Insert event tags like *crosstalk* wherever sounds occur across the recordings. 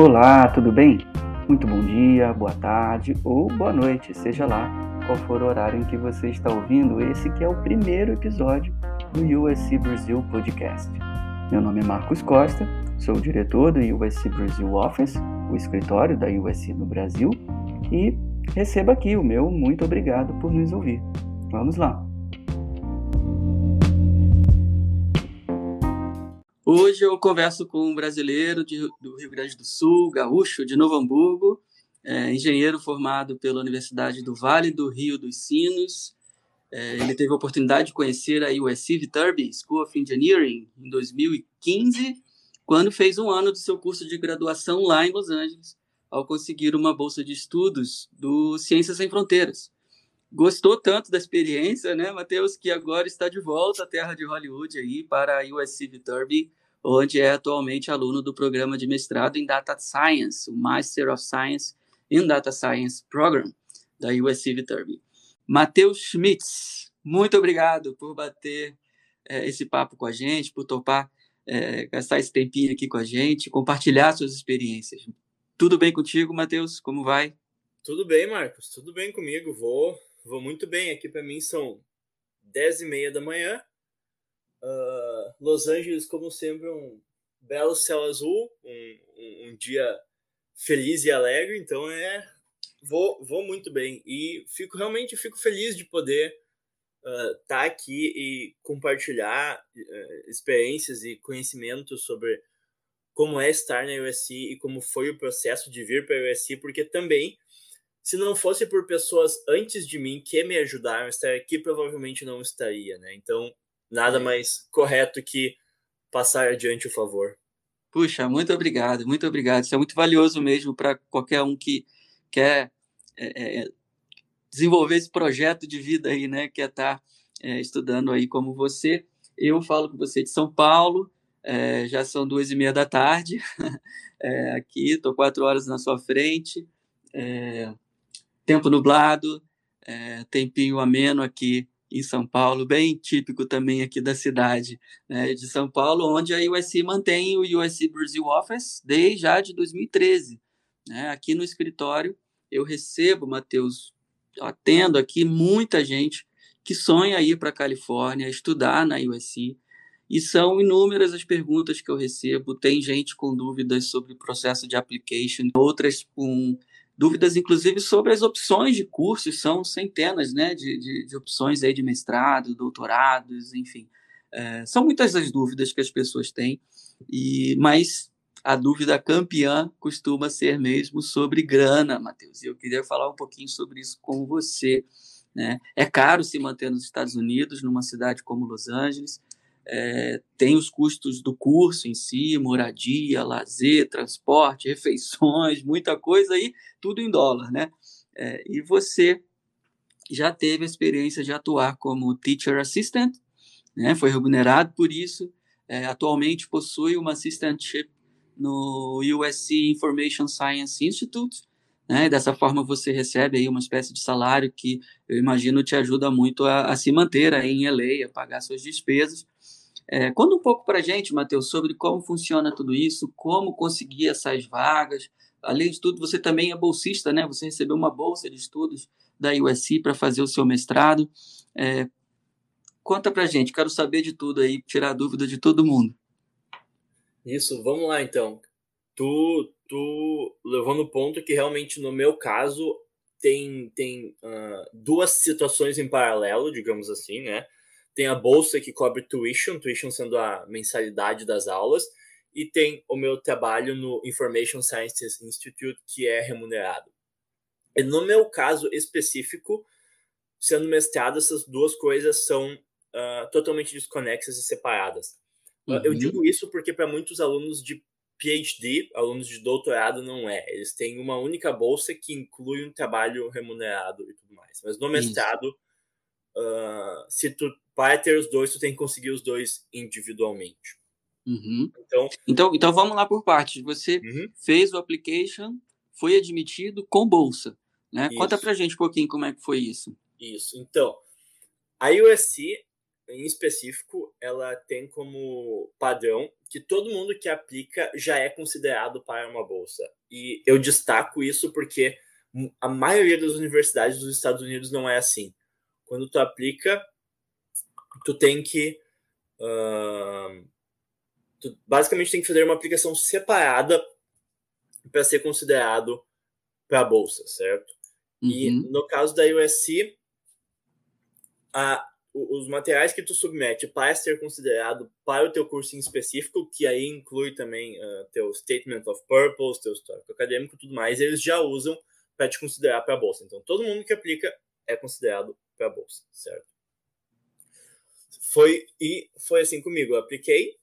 Olá, tudo bem? Muito bom dia, boa tarde ou boa noite, seja lá qual for o horário em que você está ouvindo esse que é o primeiro episódio do USC Brasil Podcast. Meu nome é Marcos Costa, sou o diretor do USC Brasil Office, o escritório da USC no Brasil, e receba aqui o meu muito obrigado por nos ouvir. Vamos lá! Hoje eu converso com um brasileiro de, do Rio Grande do Sul, gaúcho, de Novo Hamburgo, é, engenheiro formado pela Universidade do Vale do Rio dos Sinos. É, ele teve a oportunidade de conhecer a USC Viterbi School of Engineering em 2015, quando fez um ano do seu curso de graduação lá em Los Angeles, ao conseguir uma bolsa de estudos do Ciências Sem Fronteiras. Gostou tanto da experiência, né, Matheus, que agora está de volta à terra de Hollywood aí para a USC Viterbi onde é atualmente aluno do programa de mestrado em Data Science, o Master of Science in Data Science Program da USC Viterbi. Matheus Schmitz, muito obrigado por bater é, esse papo com a gente, por topar é, gastar esse tempinho aqui com a gente, compartilhar suas experiências. Tudo bem contigo, Matheus? Como vai? Tudo bem, Marcos. Tudo bem comigo. Vou, vou muito bem. Aqui para mim são dez e meia da manhã Uh, Los Angeles, como sempre, um belo céu azul, um, um, um, dia feliz e alegre, então é vou, vou muito bem e fico realmente fico feliz de poder estar uh, tá aqui e compartilhar uh, experiências e conhecimentos sobre como é estar na USC e como foi o processo de vir para a USC, porque também se não fosse por pessoas antes de mim que me ajudaram a estar aqui, provavelmente não estaria, né? Então nada mais correto que passar adiante o favor. Puxa, muito obrigado, muito obrigado. Isso é muito valioso mesmo para qualquer um que quer é, é, desenvolver esse projeto de vida aí, né? Quer estar tá, é, estudando aí como você. Eu falo com você de São Paulo, é, já são duas e meia da tarde *laughs* é, aqui, estou quatro horas na sua frente, é, tempo nublado, tempinho ameno aqui em São Paulo, bem típico também aqui da cidade né, de São Paulo, onde a USC mantém o USC Brasil Office desde já de 2013. Né? Aqui no escritório eu recebo, Matheus, atendo aqui muita gente que sonha ir para a Califórnia, estudar na USC, e são inúmeras as perguntas que eu recebo. Tem gente com dúvidas sobre o processo de application, outras com dúvidas, inclusive, sobre as opções de cursos, são centenas né, de, de, de opções aí de mestrado, doutorados, enfim. É, são muitas as dúvidas que as pessoas têm, e mas a dúvida campeã costuma ser mesmo sobre grana, Matheus. E eu queria falar um pouquinho sobre isso com você. Né? É caro se manter nos Estados Unidos, numa cidade como Los Angeles é, tem os custos do curso em si, moradia, lazer, transporte, *laughs* refeições, muita coisa aí, tudo em dólar, né? É, e você já teve a experiência de atuar como teacher assistant, né? Foi remunerado por isso. É, atualmente possui uma assistantship no USC Information Science Institute, né? Dessa forma você recebe aí uma espécie de salário que eu imagino te ajuda muito a, a se manter aí em LA, a pagar suas despesas. É, conta um pouco para a gente, Matheus, sobre como funciona tudo isso, como conseguir essas vagas. Além de tudo, você também é bolsista, né? Você recebeu uma bolsa de estudos da USC para fazer o seu mestrado. É, conta para a gente, quero saber de tudo aí, tirar a dúvida de todo mundo. Isso, vamos lá então. Tu, tu levou no ponto que realmente no meu caso tem, tem uh, duas situações em paralelo, digamos assim, né? Tem a bolsa que cobre tuition, tuition sendo a mensalidade das aulas, e tem o meu trabalho no Information Sciences Institute, que é remunerado. E no meu caso específico, sendo mestrado, essas duas coisas são uh, totalmente desconexas e separadas. Uhum. Eu digo isso porque para muitos alunos de PhD, alunos de doutorado, não é. Eles têm uma única bolsa que inclui um trabalho remunerado e tudo mais. Mas no mestrado, uh, se tu para ter os dois, tu tem que conseguir os dois individualmente. Uhum. Então, então, então vamos lá por partes. Você uhum. fez o application, foi admitido com bolsa. Né? Conta pra gente um pouquinho como é que foi isso. Isso. Então, a USC, em específico, ela tem como padrão que todo mundo que aplica já é considerado para uma bolsa. E eu destaco isso porque a maioria das universidades dos Estados Unidos não é assim. Quando tu aplica, tu tem que uh, tu basicamente tem que fazer uma aplicação separada para ser considerado para a bolsa, certo? Uhum. E no caso da USC, a, os materiais que tu submete para ser considerado para o teu curso em específico, que aí inclui também uh, teu Statement of Purpose, teu histórico acadêmico e tudo mais, eles já usam para te considerar para a bolsa. Então, todo mundo que aplica é considerado para a bolsa, certo? Foi e foi assim comigo. Eu apliquei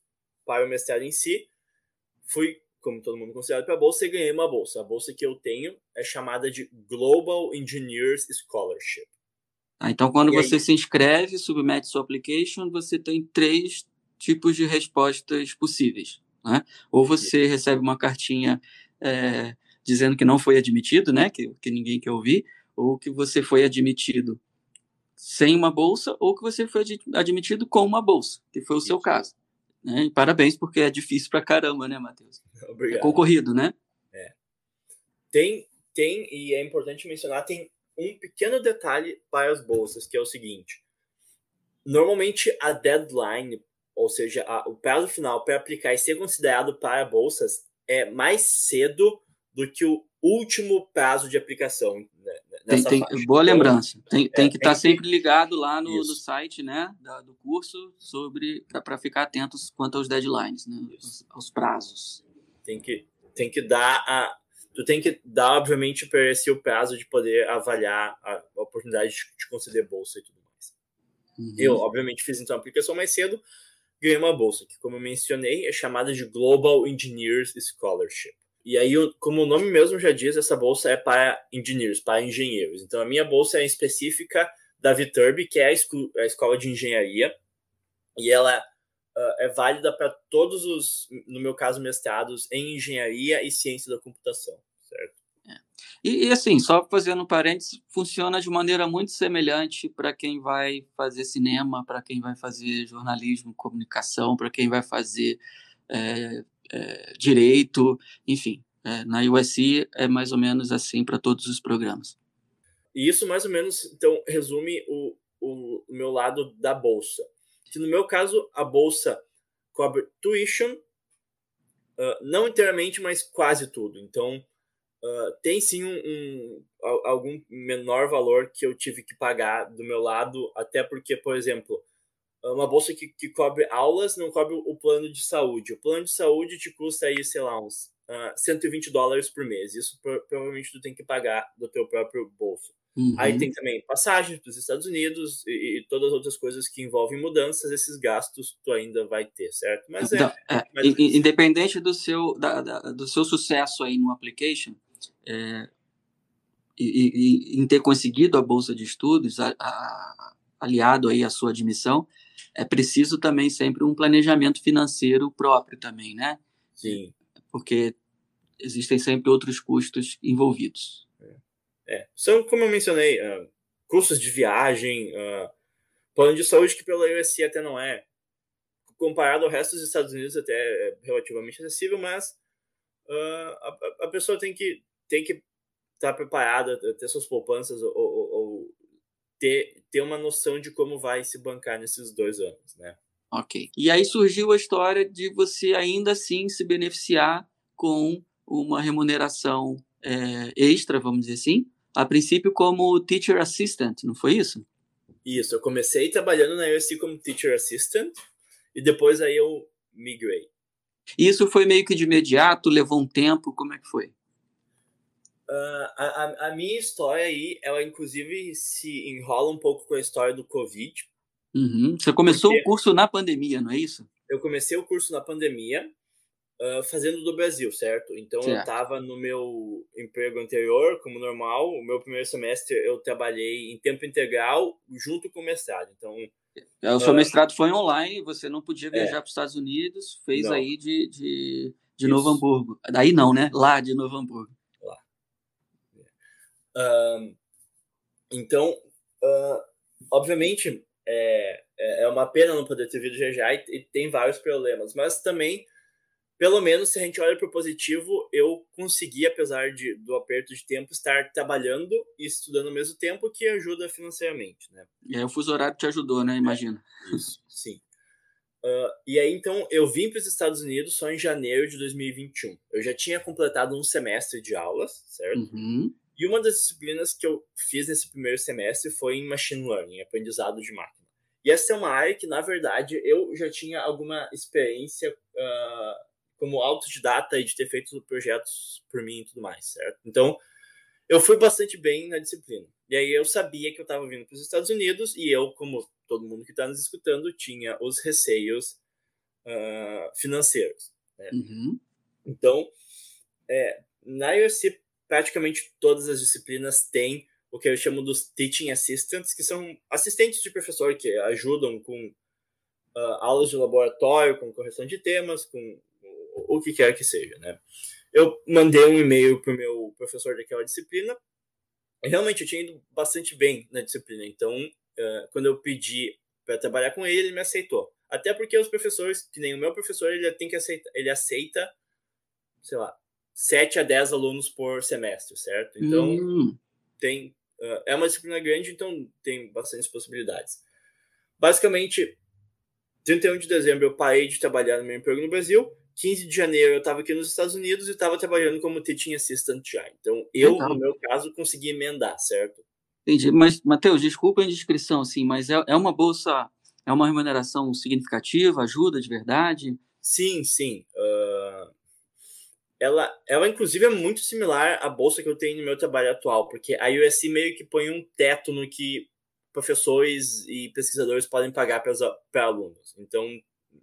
para o mestrado em si, fui como todo mundo considerado para a bolsa e ganhei uma bolsa. A bolsa que eu tenho é chamada de Global Engineers Scholarship. Ah, então, quando e você aí... se inscreve, submete sua application, você tem três tipos de respostas possíveis. Né? Ou você recebe uma cartinha é, dizendo que não foi admitido, né? que, que ninguém quer ouvir, ou que você foi admitido sem uma bolsa, ou que você foi admitido com uma bolsa, que foi o seu caso. Né? E parabéns, porque é difícil pra caramba, né, Matheus? É *laughs* Obrigado. É concorrido, né? É. Tem, tem, e é importante mencionar, tem um pequeno detalhe para as bolsas, que é o seguinte. Normalmente a deadline, ou seja, a, o prazo final para aplicar e ser considerado para bolsas é mais cedo do que o último prazo de aplicação. Né, tem, tem boa então, lembrança. Tem, tem é, que estar tá sempre ligado lá no, no site né, da, do curso sobre para ficar atentos quanto aos deadlines, né, aos, aos, prazos. Tem que, tem que dar a, tu tem que dar, obviamente, para esse o prazo de poder avaliar a, a oportunidade de, de, conceder bolsa e tudo mais. Uhum. Eu, obviamente, fiz então a aplicação mais cedo, ganhei uma bolsa, que, como eu mencionei, é chamada de Global Engineers Scholarship. E aí, como o nome mesmo já diz, essa bolsa é para engineers, para engenheiros. Então, a minha bolsa é específica da Viterbi, que é a, a escola de engenharia, e ela uh, é válida para todos os, no meu caso, mestrados em engenharia e ciência da computação, certo? É. E, e, assim, só fazendo um parênteses, funciona de maneira muito semelhante para quem vai fazer cinema, para quem vai fazer jornalismo, comunicação, para quem vai fazer é, é, direito, enfim. É, na USC é mais ou menos assim para todos os programas. E isso mais ou menos, então, resume o, o, meu lado da bolsa que no meu caso a bolsa cobre tuition, uh, não inteiramente, mas quase tudo. Então, uh, tem sim um, um, algum menor valor que eu tive que pagar do meu lado, até porque, por exemplo, uma bolsa que, que cobre aulas não cobre o plano de saúde. O plano de saúde te custa aí, sei lá, uns uh, 120 dólares por mês. Isso provavelmente tu tem que pagar do teu próprio bolso. Uhum. Aí tem também passagens para os Estados Unidos e, e, todas as outras coisas que envolvem mudanças, esses gastos tu ainda vai ter, certo? Mas é. Então, é mas... Independente do seu, da, da, do seu sucesso aí no application, é, e, e, em ter conseguido a bolsa de estudos, a, a, aliado aí à sua admissão, é preciso também sempre um planejamento financeiro próprio também, né? Sim. Porque existem sempre outros custos envolvidos. É, são, como eu mencionei, uh, custos de viagem, uh, plano de saúde que pela USC até não é. Comparado ao resto dos Estados Unidos, até é relativamente acessível, mas uh, a, a, pessoa tem que tem que estar tá preparada, ter suas poupanças ou, ou, ou, ter, ter uma noção de como vai se bancar nesses dois anos, né? Ok. E aí surgiu a história de você ainda assim se beneficiar com uma remuneração é, extra, vamos dizer assim, a princípio como teacher assistant, não foi isso? Isso, eu comecei trabalhando na USC como teacher assistant e depois aí eu migrei. Isso foi meio que de imediato, levou um tempo, como é que foi? Uh, a, a, minha história aí, ela inclusive se enrola um pouco com a história do Covid. Uhum. Você começou o curso na pandemia, não é isso? Eu comecei o curso na pandemia uh, fazendo do Brasil, certo? Então certo. eu estava no meu emprego anterior, como normal. O meu primeiro semestre eu trabalhei em tempo integral junto com o mestrado. Então é, o seu uh, mestrado foi online, você não podia viajar é, para os Estados Unidos, fez não. aí de, de, de Novo Hamburgo. Daí não, né? Lá de Novo Hamburgo. Uh, então, obviamente, é, é, é uma pena não poder ter vindo já já e, e tem vários problemas, mas também pelo menos se a gente olha para o positivo, eu consegui, apesar de, do aperto de tempo, estar trabalhando e estudando ao mesmo tempo, que ajuda financeiramente, né? E aí o fuso horário te ajudou, né? Imagina. É, isso, sim. Uh, e aí, então, eu vim para os Estados Unidos só em janeiro de 2021. Eu já tinha completado um semestre de aulas, certo? Uhum. E uma das disciplinas que eu fiz nesse primeiro semestre foi em Machine Learning, aprendizado de máquina. E essa é uma área que, na verdade, eu já tinha alguma experiência uh, como autodidata e de ter feito projetos por mim e tudo mais, certo? Então, eu fui bastante bem na disciplina. E aí eu sabia que eu estava vindo para os Estados Unidos e eu, como todo mundo que está nos escutando, tinha os receios uh, financeiros. Né? Uhum. Então, é, na USC, praticamente todas as disciplinas têm o que eu chamo dos teaching assistants, que são assistentes de professor que ajudam com uh, aulas de laboratório, com correção de temas, com o que quer que seja, né? Eu mandei um e-mail para o meu professor daquela disciplina. Realmente eu tinha ido bastante bem na disciplina, então uh, quando eu pedi para trabalhar com ele, ele me aceitou. Até porque os professores, que nem o meu professor, ele tem que aceitar, ele aceita, sei lá, 7 a 10 alunos por semestre, certo? Então, Hum. tem uh, é uma disciplina grande, então tem bastantes possibilidades. Basicamente, 31 de dezembro eu parei de trabalhar no meu emprego no Brasil 15 de janeiro eu estava aqui nos Estados Unidos e estava trabalhando como teaching assistant já. Então, eu, Legal. no meu caso, consegui emendar, certo? Entendi. Mas, Matheus, desculpa a indiscrição, assim, mas é, é uma bolsa, é uma remuneração significativa, ajuda de verdade? Sim, sim. Uh, ela, ela, inclusive, é muito similar à bolsa que eu tenho no meu trabalho atual, porque a USC meio que põe um teto no que professores e pesquisadores podem pagar para alunos. Então,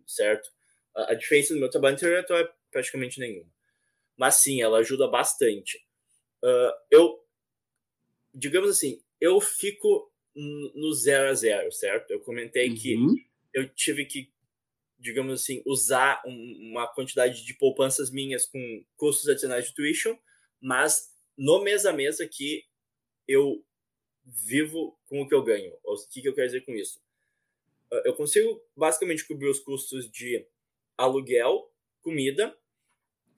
certo? A, a diferença do meu trabalho anterior é praticamente nenhuma. Mas sim, ela ajuda bastante. Uh, eu, digamos assim, eu fico no zero a zero, certo? Eu comentei Uhum. que eu tive que, digamos assim, usar um- uma quantidade de poupanças minhas com custos adicionais de tuition, mas no mês a mês aqui eu vivo com o que eu ganho. O que, que eu quero dizer com isso? Uh, Eu consigo basicamente cobrir os custos de aluguel, comida,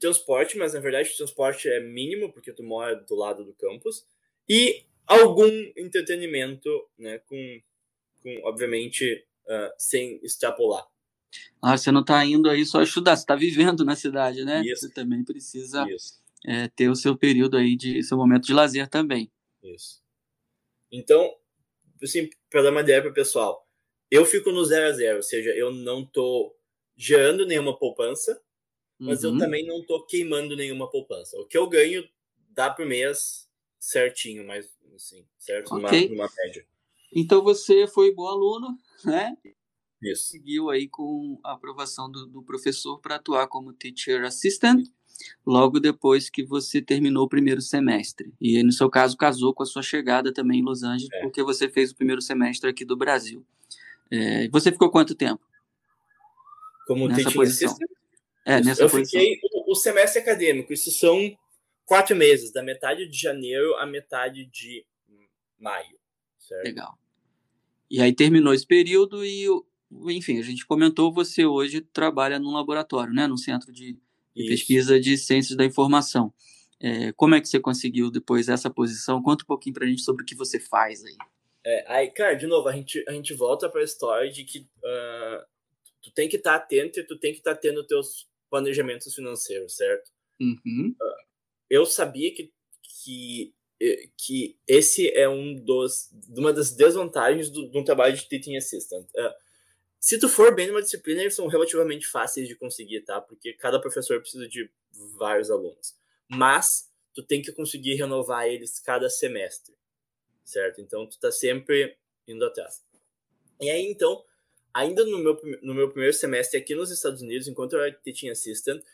transporte, mas na verdade o transporte é mínimo porque tu mora do lado do campus e algum entretenimento, né, com, com obviamente uh, sem extrapolar. Ah, você não está indo aí só estudar, você está vivendo na cidade, né? Isso. Você também precisa é, ter o seu período aí de seu momento de lazer também. isso. Então, assim, para dar uma ideia para o pessoal, eu fico no zero a zero, ou seja, eu não tô gerando nenhuma poupança, mas eu Uhum. também não tô queimando nenhuma poupança. O que eu ganho dá por mês certinho, mas assim, certo? Numa, Ok. numa média. Então você foi bom aluno, né? Isso. Seguiu aí com a aprovação do, do professor para atuar como teacher assistant logo depois que você terminou o primeiro semestre. E no seu caso, casou com a sua chegada também em Los Angeles, É. porque você fez o primeiro semestre aqui do Brasil. É, você ficou quanto tempo? Como Nessa posição. assistant, É, nessa eu posição. fiquei o, o semestre acadêmico, isso são quatro meses, da metade de janeiro à metade de maio, certo? Legal. E aí terminou esse período e, enfim, a gente comentou, você hoje trabalha num laboratório, né? Num centro de, pesquisa de ciências da informação. É, como é que você conseguiu depois essa posição? Conta um pouquinho pra gente sobre o que você faz aí. É, aí, cara, de novo, a gente, a gente volta para a história de que ah, tu tem que estar atento e tu tem que estar tendo teus planejamentos financeiros, certo? Uhum. eu sabia que, que, que esse é um dos, uma das desvantagens do, um trabalho de teaching assistant. Eh, se tu for bem numa disciplina, eles são relativamente fáceis de conseguir, tá? Porque cada professor precisa de vários alunos. Mas tu tem que conseguir renovar eles cada semestre, certo? Então tu tá sempre indo atrás. E aí, então, ainda no meu, no meu primeiro semestre aqui nos Estados Unidos, enquanto eu era teaching assistant,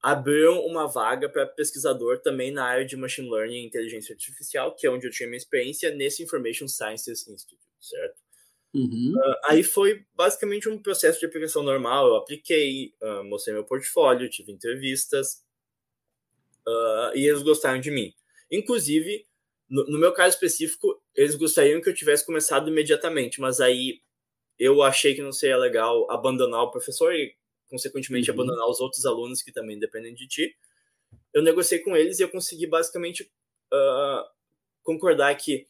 abriram uma vaga para pesquisador também na área de Machine Learning e Inteligência Artificial, que é onde eu tinha minha experiência, nesse Information Sciences Institute, certo? Uhum. Uh, aí foi basicamente um processo de aplicação normal, eu apliquei, uh, mostrei meu portfólio, tive entrevistas, uh, e eles gostaram de mim. Inclusive, no, no meu caso específico, eles gostariam que eu tivesse começado imediatamente, mas aí eu achei que não seria legal abandonar o professor e, consequentemente, uhum. abandonar os outros alunos que também dependem de ti. Eu negociei com eles e eu consegui basicamente concordar que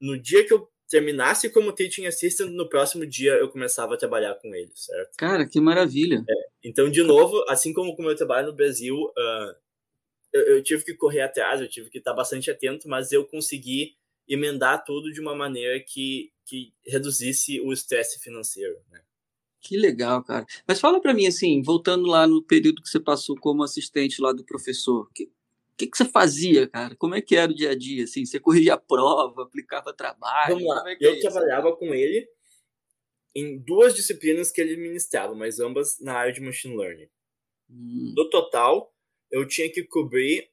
no dia que eu terminasse como teaching assistant, no próximo dia eu começava a trabalhar com eles, certo? Cara, que maravilha! É, então, de novo, assim como com o meu trabalho no Brasil, uh, eu, eu, tive que correr atrás, eu tive que estar bastante atento, mas eu consegui emendar tudo de uma maneira que, que reduzisse o estresse financeiro, né? Que legal, cara. Mas fala para mim, assim, voltando lá no período que você passou como assistente lá do professor, que, o que, que você fazia, cara? Como é que era o dia a dia? Assim, você corria a prova, aplicava trabalho? Vamos lá. É eu é trabalhava com ele em duas disciplinas que ele ministrava, mas ambas na área de machine learning. Hum. No total, eu tinha que cobrir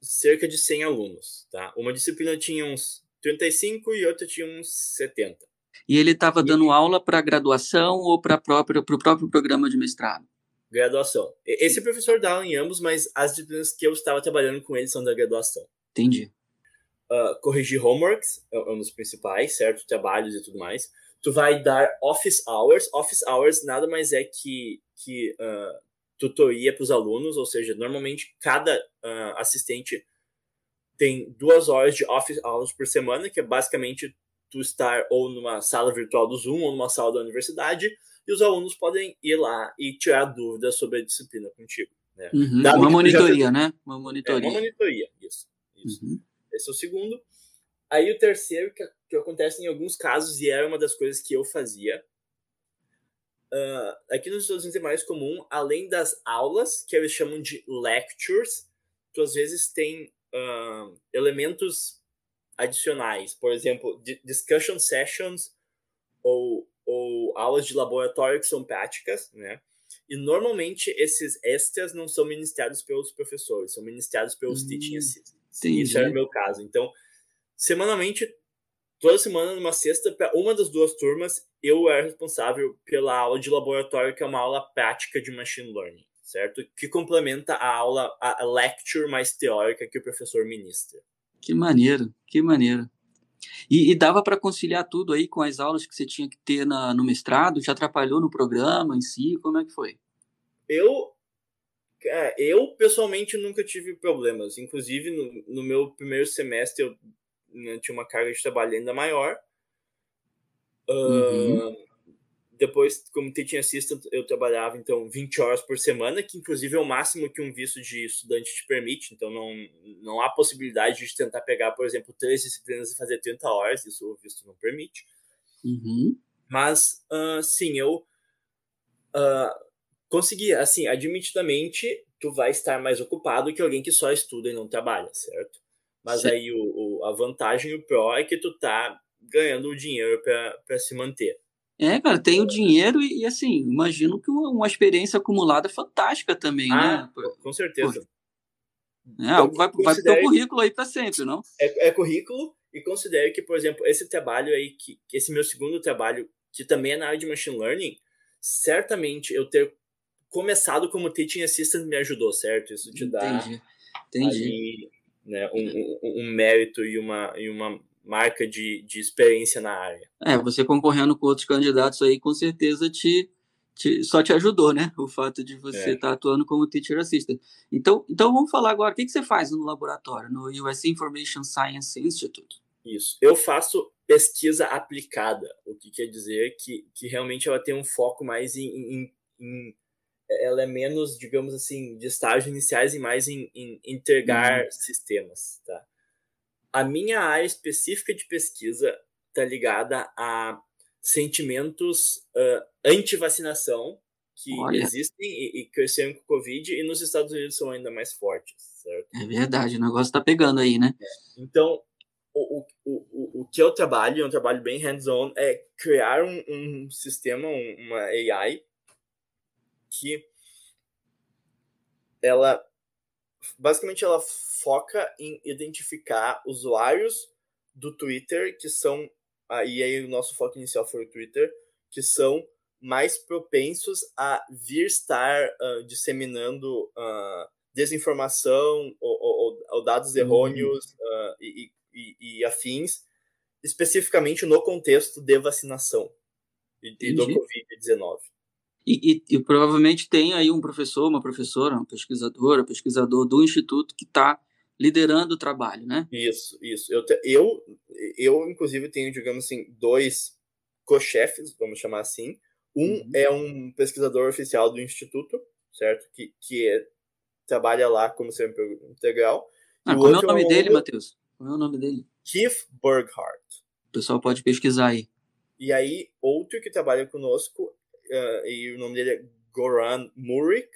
cerca de 100 alunos, tá? Uma disciplina tinha uns 35 e outra tinha uns 70. E ele estava dando aula para graduação ou para o próprio programa de mestrado? Graduação. Esse professor dá em ambos, mas as disciplinas que eu estava trabalhando com ele são da graduação. Entendi. Uh, corrigir homeworks é, é um dos principais, certo? Trabalhos e tudo mais. Tu vai dar office hours. Office hours nada mais é que, que uh, tutoria para os alunos, ou seja, normalmente cada uh, assistente tem duas horas de office hours por semana, que é basicamente tu estar ou numa sala virtual do Zoom ou numa sala da universidade e os alunos podem ir lá e tirar dúvidas sobre a disciplina contigo. Né? Uhum, uma monitoria, já... né? Uma monitoria. É, uma monitoria, isso. isso. Uhum. Esse é o segundo. Aí o terceiro, que, que acontece em alguns casos, e era uma das coisas que eu fazia, uh, aqui nos Estados Unidos é mais comum, além das aulas, que eles chamam de lectures, tu às vezes tem uh, elementos adicionais, por exemplo, discussion sessions ou ou aulas de laboratório que são práticas, né? E normalmente esses extras não são ministrados pelos professores, são ministrados pelos hum, teaching assistants. Isso era o meu caso. Então, semanalmente, toda semana, numa sexta, para uma das duas turmas, eu era responsável pela aula de laboratório, que é uma aula prática de machine learning, certo? Que complementa a aula, a lecture mais teórica que o professor ministra. Que maneiro, que maneiro. E, e dava para conciliar tudo aí com as aulas que você tinha que ter na, no mestrado? Te atrapalhou no programa em si? Como é que foi? Eu, é, eu pessoalmente nunca tive problemas. Inclusive, no, no meu primeiro semestre, eu né, tinha uma carga de trabalho ainda maior. Uhum. Uh, depois, como teaching assistant, eu trabalhava, então, 20 horas por semana, que inclusive é o máximo que um visto de estudante te permite. Então, não, não há possibilidade de tentar pegar, por exemplo, três disciplinas e fazer 30 horas, isso o visto não permite. Uhum. Mas, uh, sim, eu uh, consegui, assim, admitidamente, tu vai estar mais ocupado que alguém que só estuda e não trabalha, certo? Mas sim. aí o, o, a vantagem, o pró, é que tu tá ganhando o dinheiro para se manter. É, cara, tem o dinheiro e, e assim, imagino que uma, uma, experiência acumulada fantástica também, ah, né? Com certeza. É, vai, vai pro teu currículo aí para sempre, não? É, é, currículo e considere que, por exemplo, esse trabalho aí, que, que, esse meu segundo trabalho, que também é na área de machine learning, certamente eu ter começado como teaching assistant me ajudou, certo? Isso te dá entendi, entendi. Ali, né, um, um, um mérito e uma, e uma marca de, de experiência na área. É, você concorrendo com outros candidatos aí, com certeza te, te só te ajudou, né? O fato de você estar é. tá atuando como teacher assistant. Então, então vamos falar agora, o que, que você faz no laboratório, no US Information Science Institute? Isso. Eu faço pesquisa aplicada, o que quer dizer que, que realmente ela tem um foco mais em, em, em ela é menos, digamos assim, de estágios iniciais e mais em, em integrar uhum. sistemas, tá? A minha área específica de pesquisa está ligada a sentimentos uh, anti-vacinação que Olha. existem e, e, cresceram com o Covid e nos Estados Unidos são ainda mais fortes, certo? É verdade, o negócio está pegando aí, né? É. Então, o, o, o, o que eu trabalho, é um trabalho bem hands-on, é criar um, um sistema, um, uma AI, que ela basicamente ela foca em identificar usuários do Twitter que são aí aí o nosso foco inicial foi o Twitter que são mais propensos a vir estar uh, disseminando uh, desinformação ou, ou, ou dados uhum. errôneos uh, e, e, e, afins, especificamente no contexto de vacinação. e, e do Covid-19. E, e, e, provavelmente tem aí um professor, uma professora, um pesquisadora, pesquisador do instituto que está liderando o trabalho, né? Isso, isso. Eu, eu, eu, inclusive, tenho, digamos assim, dois co-chefes, vamos chamar assim. Um uhum. é um pesquisador oficial do instituto, certo? Que, que é, trabalha lá como sempre integral. Ah, como é o nome é um dele, Matheus? Qual é o nome dele? Keith Burghardt. O pessoal pode pesquisar aí. E aí, outro que trabalha conosco, uh, e o nome dele é Goran Murik,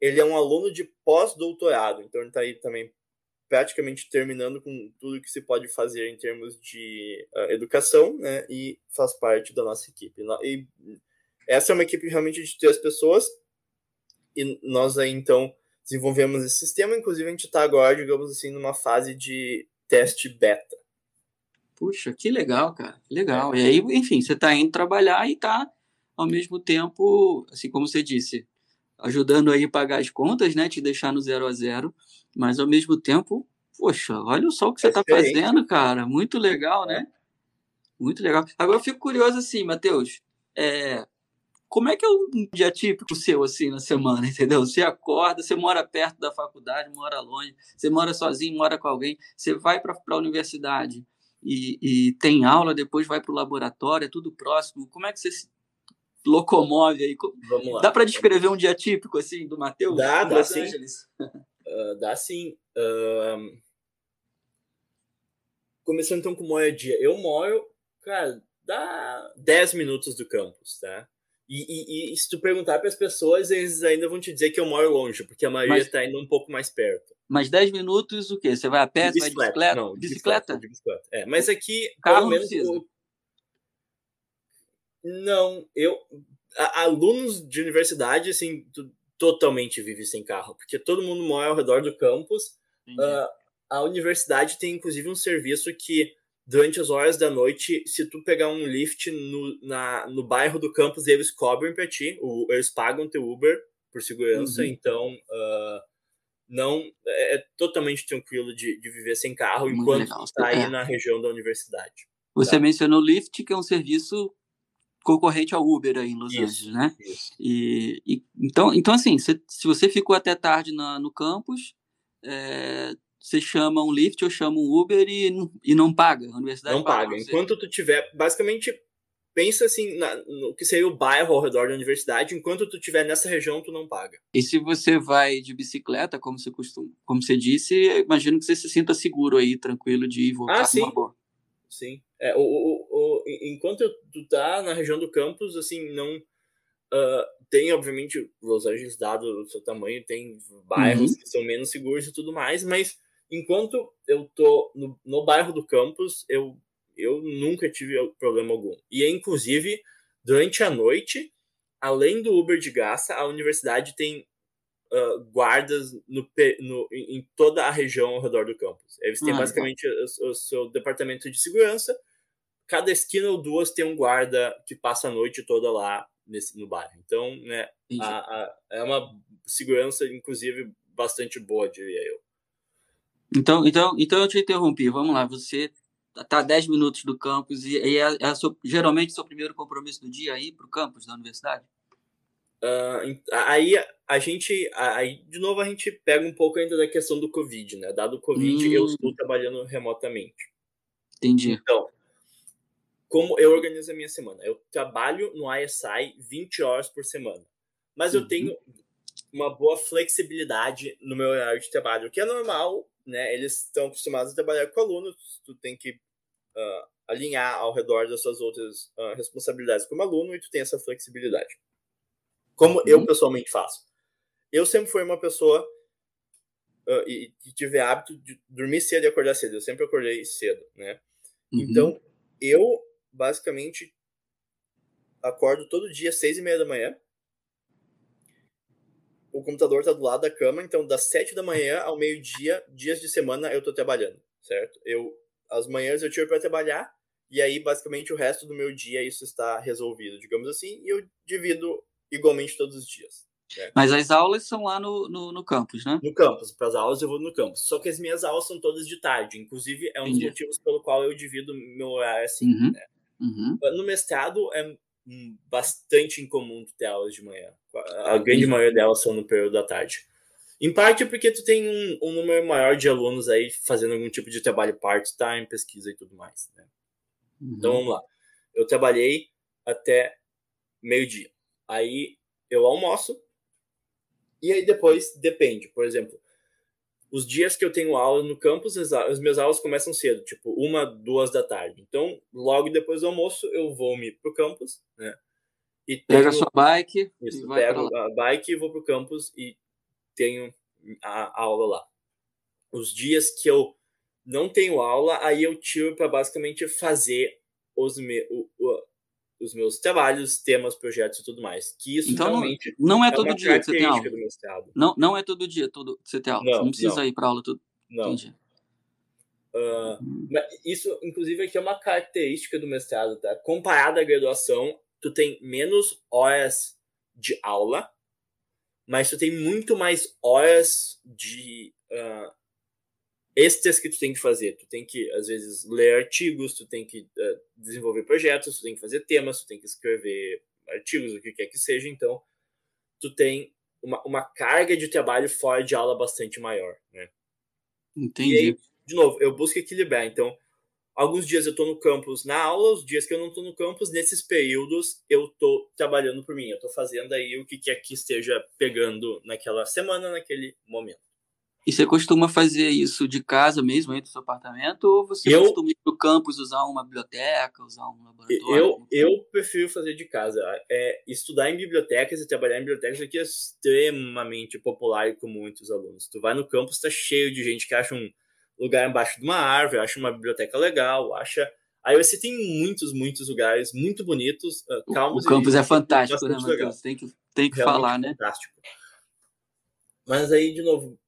ele é um aluno de pós-doutorado, então ele está aí também praticamente terminando com tudo que se pode fazer em termos de uh, educação, né, e faz parte da nossa equipe. E essa é uma equipe realmente de três pessoas, e nós aí, então, desenvolvemos esse sistema, inclusive a gente está agora, digamos assim, numa fase de teste beta. Puxa, que legal, cara. Legal. E aí, enfim, você está indo trabalhar e está, ao mesmo tempo, assim como você disse, ajudando aí a pagar as contas, né? Te deixar no zero a zero, mas ao mesmo tempo, poxa, olha só o que você está fazendo, cara. Muito legal, né? Muito legal. Agora eu fico curioso assim, Matheus. É, como é que é um dia típico seu, assim, na semana, *laughs* entendeu? Você acorda, você mora perto da faculdade, mora longe, você mora sozinho, mora com alguém, você vai para a universidade, e, e tem aula, depois vai para o laboratório, é tudo próximo. Como é que você se locomove aí? Vamos lá. Dá para descrever um dia típico assim do Matheus? Dá, *laughs* dá sim. Uh, dá sim. Uh... Começando então com o meu dia. Eu moro, cara, dá 10 minutos do campus, tá? E, e, e se tu perguntar para as pessoas, eles ainda vão te dizer que eu moro longe, porque a maioria está indo um pouco mais perto. Mas 10 minutos o quê? Você vai a pé, você vai de bicicleta? Não, de bicicleta? De bicicleta. É, mas aqui, Carro pelo menos. Não, não, eu. A, alunos de universidade, assim, totalmente vivem sem carro, porque todo mundo mora ao redor do campus. Uh, a universidade tem, inclusive, um serviço que, durante as horas da noite, se tu pegar um lift no, na, no bairro do campus, eles cobram para ti, o, eles pagam teu Uber por segurança, uhum. então. Uh, não é, é totalmente tranquilo de, de viver sem carro Muito enquanto está aí é. na região da universidade. Você tá? mencionou o Lyft, que é um serviço concorrente ao Uber aí em Los isso, Angeles, né? E, e, então, então assim, se, se você ficou até tarde na, no campus, é, você chama um Lyft ou chama um Uber e, e não paga. A universidade não paga. Enquanto tu tiver, basicamente, pensa assim na, no que seria o bairro ao redor da universidade, enquanto tu estiver nessa região, tu não paga. E se você vai de bicicleta, como você costuma, como você disse, imagino que você se sinta seguro aí, tranquilo de ir voltar ah, sim. boa. Sim. É, o, o, o, enquanto tu tá na região do campus, assim, não uh, tem, obviamente, Los Angeles, dado o seu tamanho, tem bairros uhum. que são menos seguros e tudo mais, mas enquanto eu tô no, no bairro do campus, eu eu nunca tive problema algum. E, inclusive, durante a noite, além do Uber de graça, a universidade tem uh, guardas no, no, em toda a região ao redor do campus. Eles têm ah, basicamente o, o, seu departamento de segurança. Cada esquina ou duas tem um guarda que passa a noite toda lá nesse, no bairro. Então, né, a, a, é uma segurança, inclusive, bastante boa, diria eu. Então, então, então eu te interrompi. Vamos lá, você está a 10 minutos do campus e, e é, é seu, geralmente seu primeiro compromisso do dia aí para o campus da universidade? Uh, aí a gente, aí de novo a gente pega um pouco ainda da questão do Covid, né? Dado o Covid, hum. eu estou trabalhando remotamente. Entendi. Então, como eu organizo a minha semana? Eu trabalho no ISI 20 horas por semana, mas uhum. eu tenho uma boa flexibilidade no meu horário de trabalho, o que é normal né, eles estão acostumados a trabalhar com alunos, tu tem que uh, alinhar ao redor das suas outras uh, responsabilidades como aluno e tu tem essa flexibilidade. Como uhum. eu pessoalmente faço. Eu sempre fui uma pessoa uh, e, e tive hábito de dormir cedo e acordar cedo. Eu sempre acordei cedo, né? Uhum. Então, eu basicamente acordo todo dia às seis e meia da manhã o computador tá do lado da cama, então das sete da manhã ao meio-dia, dias de semana, eu tô trabalhando, certo? Eu, as manhãs eu tiro para trabalhar, e aí basicamente o resto do meu dia isso está resolvido, digamos assim, e eu divido igualmente todos os dias. Certo? Mas as aulas são lá no, no, no campus, né? No campus, para as aulas eu vou no campus. Só que as minhas aulas são todas de tarde, inclusive é um Entendi. dos motivos pelo qual eu divido meu horário assim, uhum. né? Uhum. No mestrado é bastante incomum ter aulas de manhã. A grande maioria delas são no período da tarde. Em parte porque tu tem um, um número maior de alunos aí fazendo algum tipo de trabalho part-time, pesquisa e tudo mais. Né? Uhum. Então vamos lá. Eu trabalhei até meio-dia. Aí eu almoço e aí depois depende. Por exemplo, os dias que eu tenho aula no campus, as minhas aulas começam cedo, tipo uma, duas da tarde. Então, logo depois do almoço, eu vou me pro campus, né? E tenho... Pega a sua bike. Isso, pego a bike e vou pro campus e tenho a, aula lá. Os dias que eu não tenho aula, aí eu tiro para basicamente fazer os, me, o, o, os meus trabalhos, temas, projetos e tudo mais. Que isso então, realmente não, não é, é todo dia que você tem aula. Não, não é todo dia todo você tem aula. Não, você não precisa não. ir para aula todo. Não. Entendi. Uh, isso, inclusive, aqui é uma característica do mestrado, tá? Comparado à graduação, tu tem menos horas de aula, mas tu tem muito mais horas de uh, extras que tu tem que fazer. Tu tem que, às vezes, ler artigos, tu tem que uh, desenvolver projetos, tu tem que fazer temas, tu tem que escrever artigos, o que quer que seja. Então, tu tem uma, uma carga de trabalho fora de aula bastante maior, né? Entendi. E aí, de novo, eu busco equilibrar. Então, alguns dias eu estou no campus na aula, os dias que eu não estou no campus, nesses períodos eu estou trabalhando por mim. Eu estou fazendo aí o que quer que esteja pegando naquela semana, naquele momento. E você costuma fazer isso de casa mesmo, aí do seu apartamento, ou você eu, costuma ir para o campus usar uma biblioteca, usar um laboratório? Eu, eu prefiro fazer de casa. É, estudar em bibliotecas e trabalhar em bibliotecas aqui é extremamente popular com muitos alunos. Tu vai no campus, está cheio de gente que acha um lugar embaixo de uma árvore, acha uma biblioteca legal, acha... Aí você tem muitos, muitos lugares muito bonitos, uh, calmos. O campus é fantástico, né, Matheus? Tem que, tem que falar, né? Fantástico. Mas aí, de novo,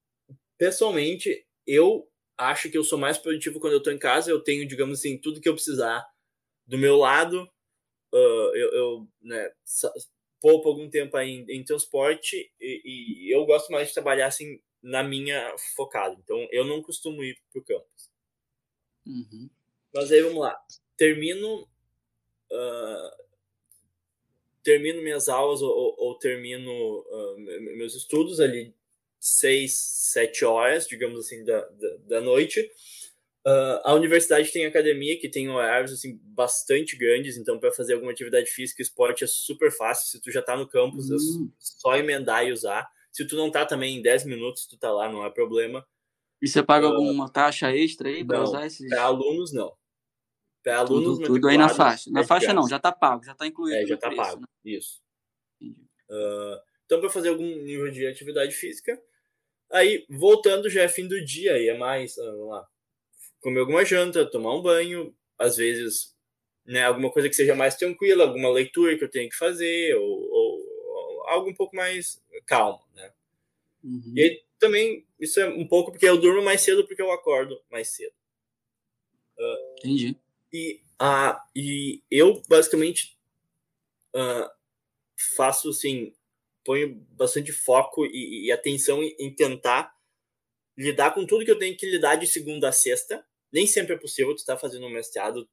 pessoalmente, eu acho que eu sou mais produtivo quando eu estou em casa. Eu tenho, digamos assim, tudo que eu precisar do meu lado. Uh, eu, eu né, poupo algum tempo aí em, em transporte e, e, eu gosto mais de trabalhar assim na minha focada. Então, eu não costumo ir para o campus. Uhum. Mas aí, vamos lá. Termino... Uh, termino minhas aulas ou, ou, ou termino uh, meus estudos ali seis, sete horas, digamos assim, da, da, da noite. Uh, a universidade tem academia que tem horários assim, bastante grandes, então para fazer alguma atividade física, esporte é super fácil. Se tu já tá no campus, é uhum. é só emendar e usar. Se tu não tá também em 10 minutos, tu tá lá, não há problema. E você paga uh, alguma taxa extra aí para usar esses? Para alunos, não. Para alunos, tudo, tudo aí na faixa. Na faixa não, já tá pago, já tá incluído. É, já tá preço, pago. Né? Isso. Uh, então, para fazer algum nível de atividade física, Aí, voltando, já é fim do dia, aí é mais, ah, vamos lá, comer alguma janta, tomar um banho, às vezes, né, alguma coisa que seja mais tranquila, alguma leitura que eu tenho que fazer, ou, ou, ou algo um pouco mais calmo, né. Uhum. E aí, também, isso é um pouco porque eu durmo mais cedo porque eu acordo mais cedo. Uh, Entendi. E, uh, e eu, basicamente, uh, faço, assim, ponho bastante foco e, e atenção em, em, tentar lidar com tudo que eu tenho que lidar de segunda a sexta. Nem sempre é possível tu estar tá fazendo um mestrado.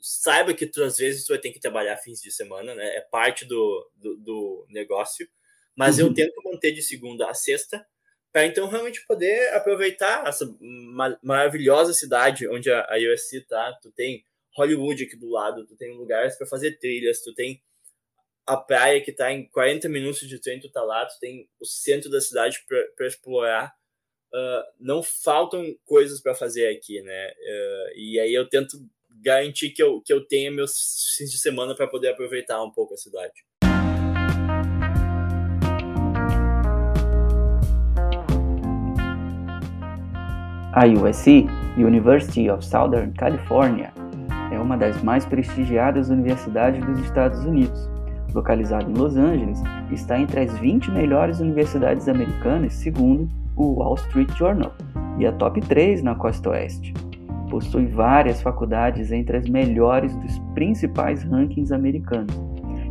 Saiba que tu, às vezes tu vai ter que trabalhar fins de semana, né? É parte do, do, do negócio. Mas uhum. eu tento manter de segunda a sexta para então realmente poder aproveitar essa maravilhosa cidade onde a, a USC tá. Tu tem Hollywood aqui do lado, tu tem lugares para fazer trilhas, tu tem a praia que está em 40 minutos de trem, tu tá lá, tu tem o centro da cidade para explorar. Uh, não faltam coisas para fazer aqui, né? Uh, e aí eu tento garantir que eu, que eu tenha meus fins de semana para poder aproveitar um pouco a cidade. A USC, University of Southern California, é uma das mais prestigiadas universidades dos Estados Unidos localizado em Los Angeles, está entre as 20 melhores universidades americanas, segundo o Wall Street Journal, e a top 3 na costa oeste. Possui várias faculdades entre as melhores dos principais rankings americanos.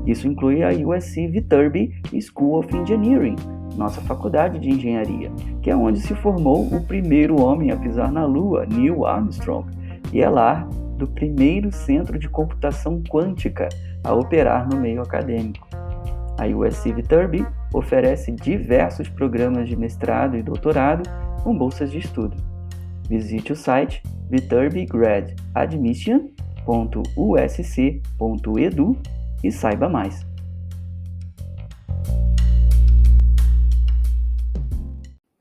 Isso inclui a USC Viterbi School of Engineering, nossa faculdade de engenharia, que é onde se formou o primeiro homem a pisar na Lua, Neil Armstrong, e é lá do primeiro centro de computação quântica a operar no meio acadêmico. A USC Viterbi oferece diversos programas de mestrado e doutorado com bolsas de estudo. Visite o site viterbigradadmission.usc.edu e saiba mais.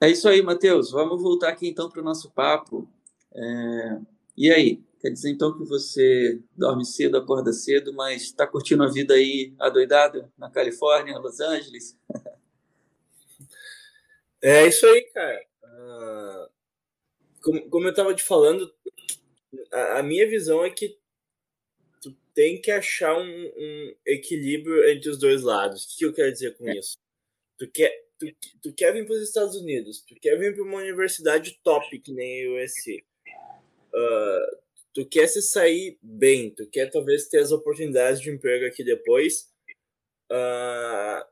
É isso aí, Matheus. Vamos voltar aqui então para o nosso papo. É... E aí? Quer dizer então que você dorme cedo, acorda cedo, mas está curtindo a vida aí adoidado na Califórnia, Los Angeles? *laughs* É isso aí, cara. Uh, como, como, eu estava te falando, a, a, minha visão é que tu tem que achar um, um equilíbrio entre os dois lados. O que, eu quero dizer com é. isso? Tu quer, tu, tu quer vir para os Estados Unidos, tu quer vir para uma universidade top que nem a USC. Uh, ah, tu quer se sair bem, tu quer talvez ter as oportunidades de emprego aqui depois. Uh,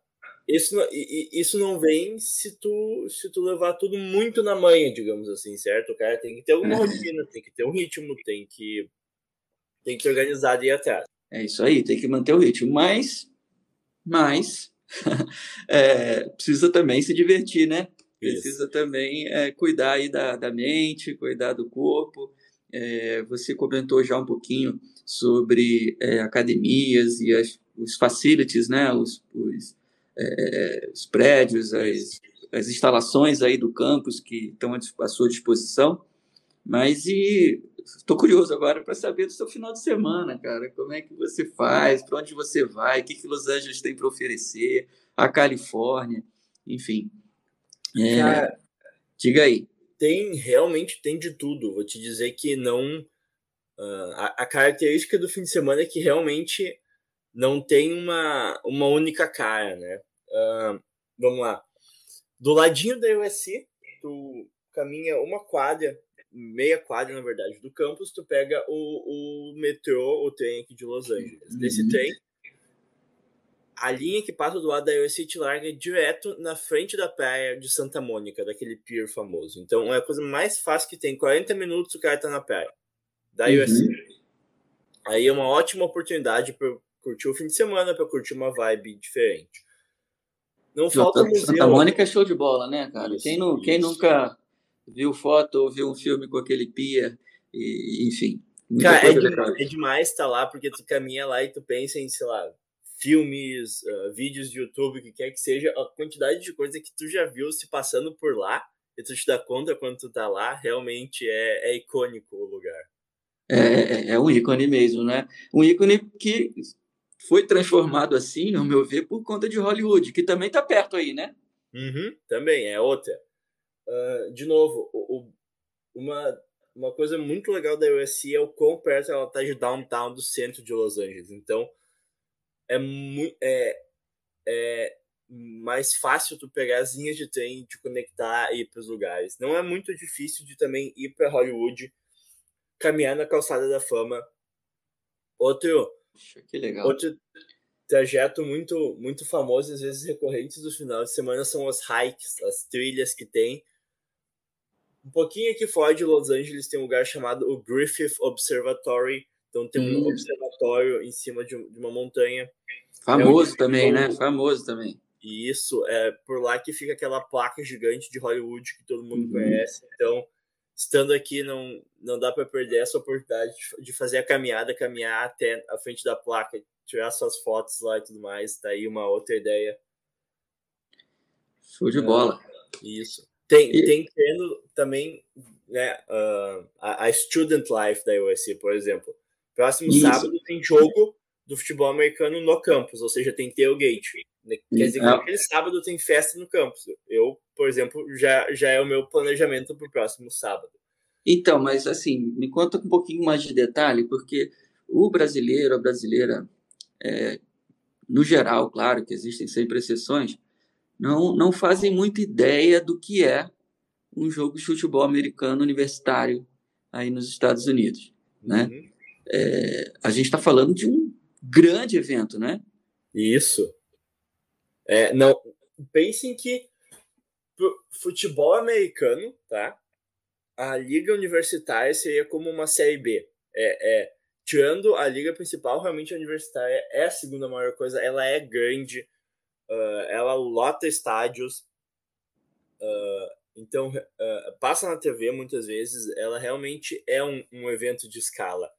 isso, não, isso não vem se tu, se tu levar tudo muito na manha, digamos assim, certo? O cara tem que ter alguma uhum. rotina, tem que ter um ritmo, tem que, tem que ter organizado e ir atrás. É isso aí, tem que manter o ritmo. Mas, mas *laughs* é, precisa também se divertir, né? Precisa isso. também é, cuidar aí da, da mente, cuidar do corpo. É, você comentou já um pouquinho sobre é, academias e as, os facilities, né? Os, os, é, os prédios, as, as, instalações aí do campus que estão à sua disposição. Mas e estou curioso agora para saber do seu final de semana, cara. Como é que você faz? Para onde você vai? O que, que Los Angeles tem para oferecer? A Califórnia, enfim. É, diga aí tem realmente tem de tudo. Vou te dizer que não. Uh, a, a, característica do fim de semana é que realmente não tem uma, uma única cara, né? Uh, vamos lá. Do ladinho da USC, tu caminha uma quadra, meia quadra, na verdade, do campus, tu pega o, o metrô, o trem aqui de Los Angeles. Uhum. Desse trem, a linha que passa do lado da USC te larga direto na frente da praia de Santa Mônica, daquele pier famoso. Então é a coisa mais fácil que tem. 40 minutos o cara tá na praia da uhum. USC. Aí é uma ótima oportunidade para curtir o fim de semana, para curtir uma vibe diferente. Não falta museu. Santa Mônica é show de bola, né, cara? Isso, quem, não, quem nunca viu foto ou viu um filme com aquele pier, e, enfim. Cara, é, demais, é demais estar tá lá, porque tu caminha lá e tu pensa em, sei lá, filmes, uh, vídeos de YouTube, o que quer que seja, a quantidade de coisa que tu já viu se passando por lá, e tu te dá conta quando tu tá lá, realmente é, é icônico o lugar. É, é, é um ícone mesmo, né? Um ícone que foi transformado assim, no meu ver, por conta de Hollywood, que também tá perto aí, né? Uhum, também, é outra. Uh, de novo, o, o, uma, uma coisa muito legal da USC é o quão perto ela tá de downtown do centro de Los Angeles. Então, é muito é, é mais fácil tu pegar as linhas de trem, de conectar e ir para os lugares. Não é muito difícil de também ir para Hollywood, caminhar na calçada da fama. Outro, outro trajeto muito muito famoso, às vezes recorrentes do final de semana são os hikes, as trilhas que tem. Um pouquinho aqui fora de Los Angeles tem um lugar chamado o Griffith Observatory, então tem um hum. observatório em cima de, uma montanha. Famoso é também, né? Famoso também. E isso, é por lá que fica aquela placa gigante de Hollywood que todo mundo uhum. conhece. Então, estando aqui, não, não dá para perder essa oportunidade de fazer a caminhada, caminhar até a frente da placa, tirar suas fotos lá e tudo mais. Tá uma outra ideia. Show de é, bola. Isso. Tem, e... tem tendo também né, uh, a, a Student Life da USC, por exemplo. Próximo Isso. sábado tem jogo do futebol americano no campus, ou seja, tem tailgate. Né? Quer dizer que é. aquele sábado tem festa no campus. Eu, por exemplo, já, já é o meu planejamento para o próximo sábado. Então, mas assim, me conta com um pouquinho mais de detalhe, porque o brasileiro, a brasileira, é, no geral, claro que existem sempre exceções, não, não fazem muita ideia do que é um jogo de futebol americano universitário aí nos Estados Unidos, né? Uhum é, a gente está falando de um grande evento, né? Isso. É, não, pensem que futebol americano, tá? A liga universitária seria como uma série B. É, é, tirando a liga principal, realmente a universitária é a segunda maior coisa. Ela é grande, uh, ela lota estádios. Uh, então, uh, passa na TV muitas vezes. Ela realmente é um, um evento de escala.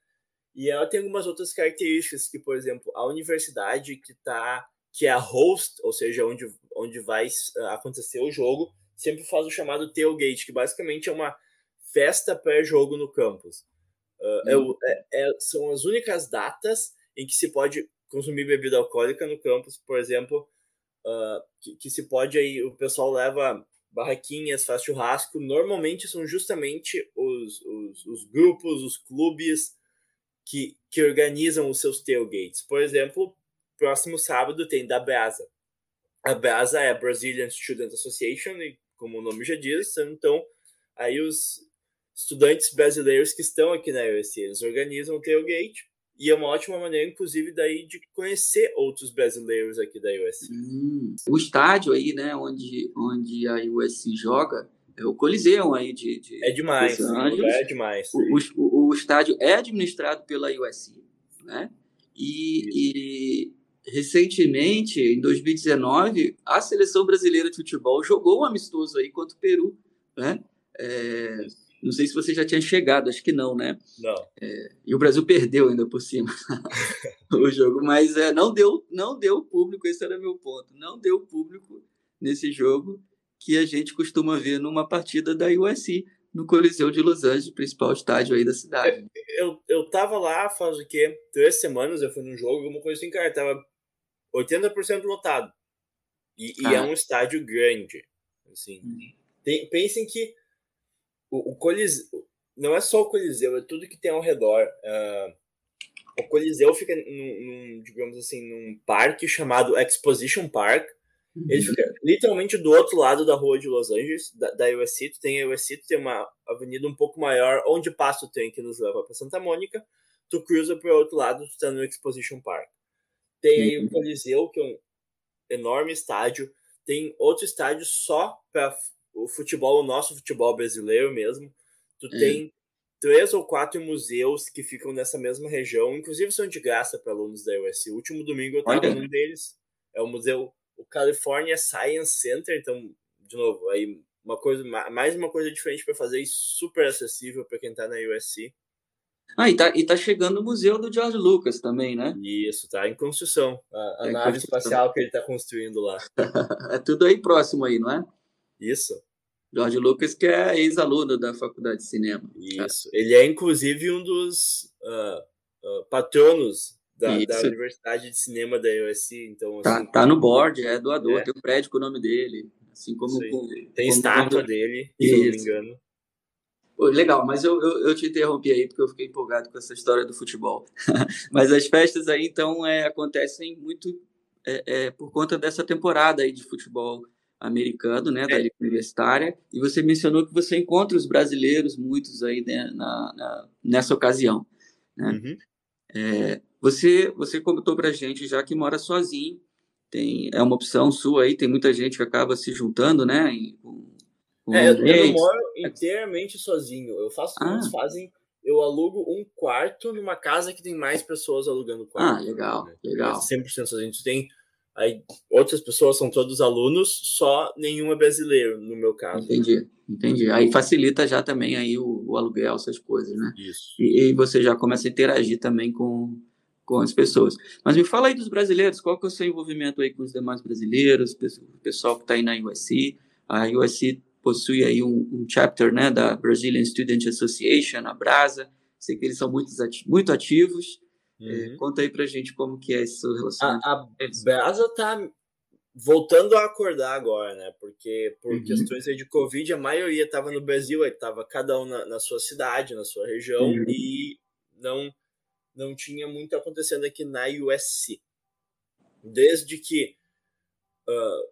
E ela tem algumas outras características, que, por exemplo, a universidade que tá, que é a host, ou seja, onde, onde vai acontecer o jogo, sempre faz o chamado tailgate, que basicamente é uma festa pré-jogo no campus. Uh, é, é, são as únicas datas em que se pode consumir bebida alcoólica no campus, por exemplo, uh, que, que, se pode aí, o pessoal leva barraquinhas, faz churrasco, normalmente são justamente os, os, os grupos, os clubes que, que organizam os seus tailgates. Por exemplo, próximo sábado tem da Brasa. A Brasa é a Brazilian Student Association, e como o nome já diz, então aí os estudantes brasileiros que estão aqui na USC, eles organizam o tailgate e é uma ótima maneira, inclusive, daí de conhecer outros brasileiros aqui da USC. Hum, o estádio aí, né, onde, onde a USC joga, o Coliseu aí de, de É demais, é demais. O, o, o, estádio é administrado pela USC, né? E, e, recentemente, em 2019, a seleção brasileira de futebol jogou um amistoso aí contra o Peru, né? É, não sei se você já tinha chegado, acho que não, né? Não. É, e o Brasil perdeu ainda por cima *laughs* o jogo, mas é, não deu, não deu público. Esse era meu ponto. Não deu público nesse jogo que a gente costuma ver numa partida da USC no Coliseu de Los Angeles, principal estádio aí da cidade. Eu, eu tava lá faz o quê? Três semanas, eu fui num jogo, alguma coisa assim, cara, tava 80% lotado. E, ah. e, é ah. um estádio grande. Assim. Uhum. Tem, pensem que o, o Coliseu não é só o Coliseu, é tudo que tem ao redor. Uh, o Coliseu fica num, num, digamos assim, num parque chamado Exposition Park. Uhum. Ele fica literalmente do outro lado da rua de Los Angeles, da, da USC. Tu tem a USC, tu tem uma avenida um pouco maior, onde passa o trem que nos leva para Santa Mônica. Tu cruza para o outro lado, tu tá no Exposition Park. Tem aí o uhum. Coliseu, que é um enorme estádio. Tem outro estádio só para o futebol, o nosso futebol brasileiro mesmo, tu é. tem três ou quatro museus que ficam nessa mesma região, inclusive são de graça para alunos da USC. O último domingo eu estava num deles, é o museu, o California Science Center, então, de novo, aí uma coisa, mais uma coisa diferente para fazer e super acessível para quem está na USC. Ah, e tá, e tá chegando o museu do George Lucas também, né? Isso, tá em construção. A, a é nave construção. espacial que ele está construindo lá. *laughs* é tudo aí próximo aí, não é? Isso. George Lucas, que é ex-aluno da Faculdade de Cinema. Isso. Ele é, inclusive, um dos uh, uh, patronos da, da, Universidade de Cinema da USC. Então, tá, assim, tá no board, é doador, é. tem um prédio com o nome dele. Assim como. Com, tem como, estátua como... dele, se não me engano. Pô, legal, mas eu, eu, eu, te interrompi aí porque eu fiquei empolgado com essa história do futebol. *laughs* mas as festas aí, então, é, acontecem muito é, é, por conta dessa temporada aí de futebol americano, né, da é. Liga Universitária, e você mencionou que você encontra os brasileiros, muitos aí né, na, na, nessa ocasião. Né? Uhum. É, você, você comentou para a gente já que mora sozinho, tem, é uma opção sua aí, tem muita gente que acaba se juntando, né? Com é, eu, eu não moro inteiramente sozinho, eu faço ah. fazem, eu alugo um quarto numa casa que tem mais pessoas alugando quarto. Ah, legal, né? legal. 100% sozinho, tu tem Aí outras pessoas são todos alunos, só nenhum é brasileiro, no meu caso. Entendi, entendi. Aí facilita já também aí o, o aluguel, essas coisas, né? Isso. E, e, você já começa a interagir também com, com as pessoas. Mas me fala aí dos brasileiros, qual que é o seu envolvimento aí com os demais brasileiros, o pessoal que está aí na USC? A USC possui aí um, um, chapter, né, da Brazilian Student Association, a Brasa. Sei que eles são muito, muito ativos. É, uhum. conta aí pra gente como que é esse seu relacionamento. A, a Brasa tá voltando a acordar agora, né? Porque por uhum. questões de Covid, a maioria estava no Brasil, estava cada um na, na, sua cidade, na sua região, uhum. e não, não tinha muito acontecendo aqui na USC. Desde que uh,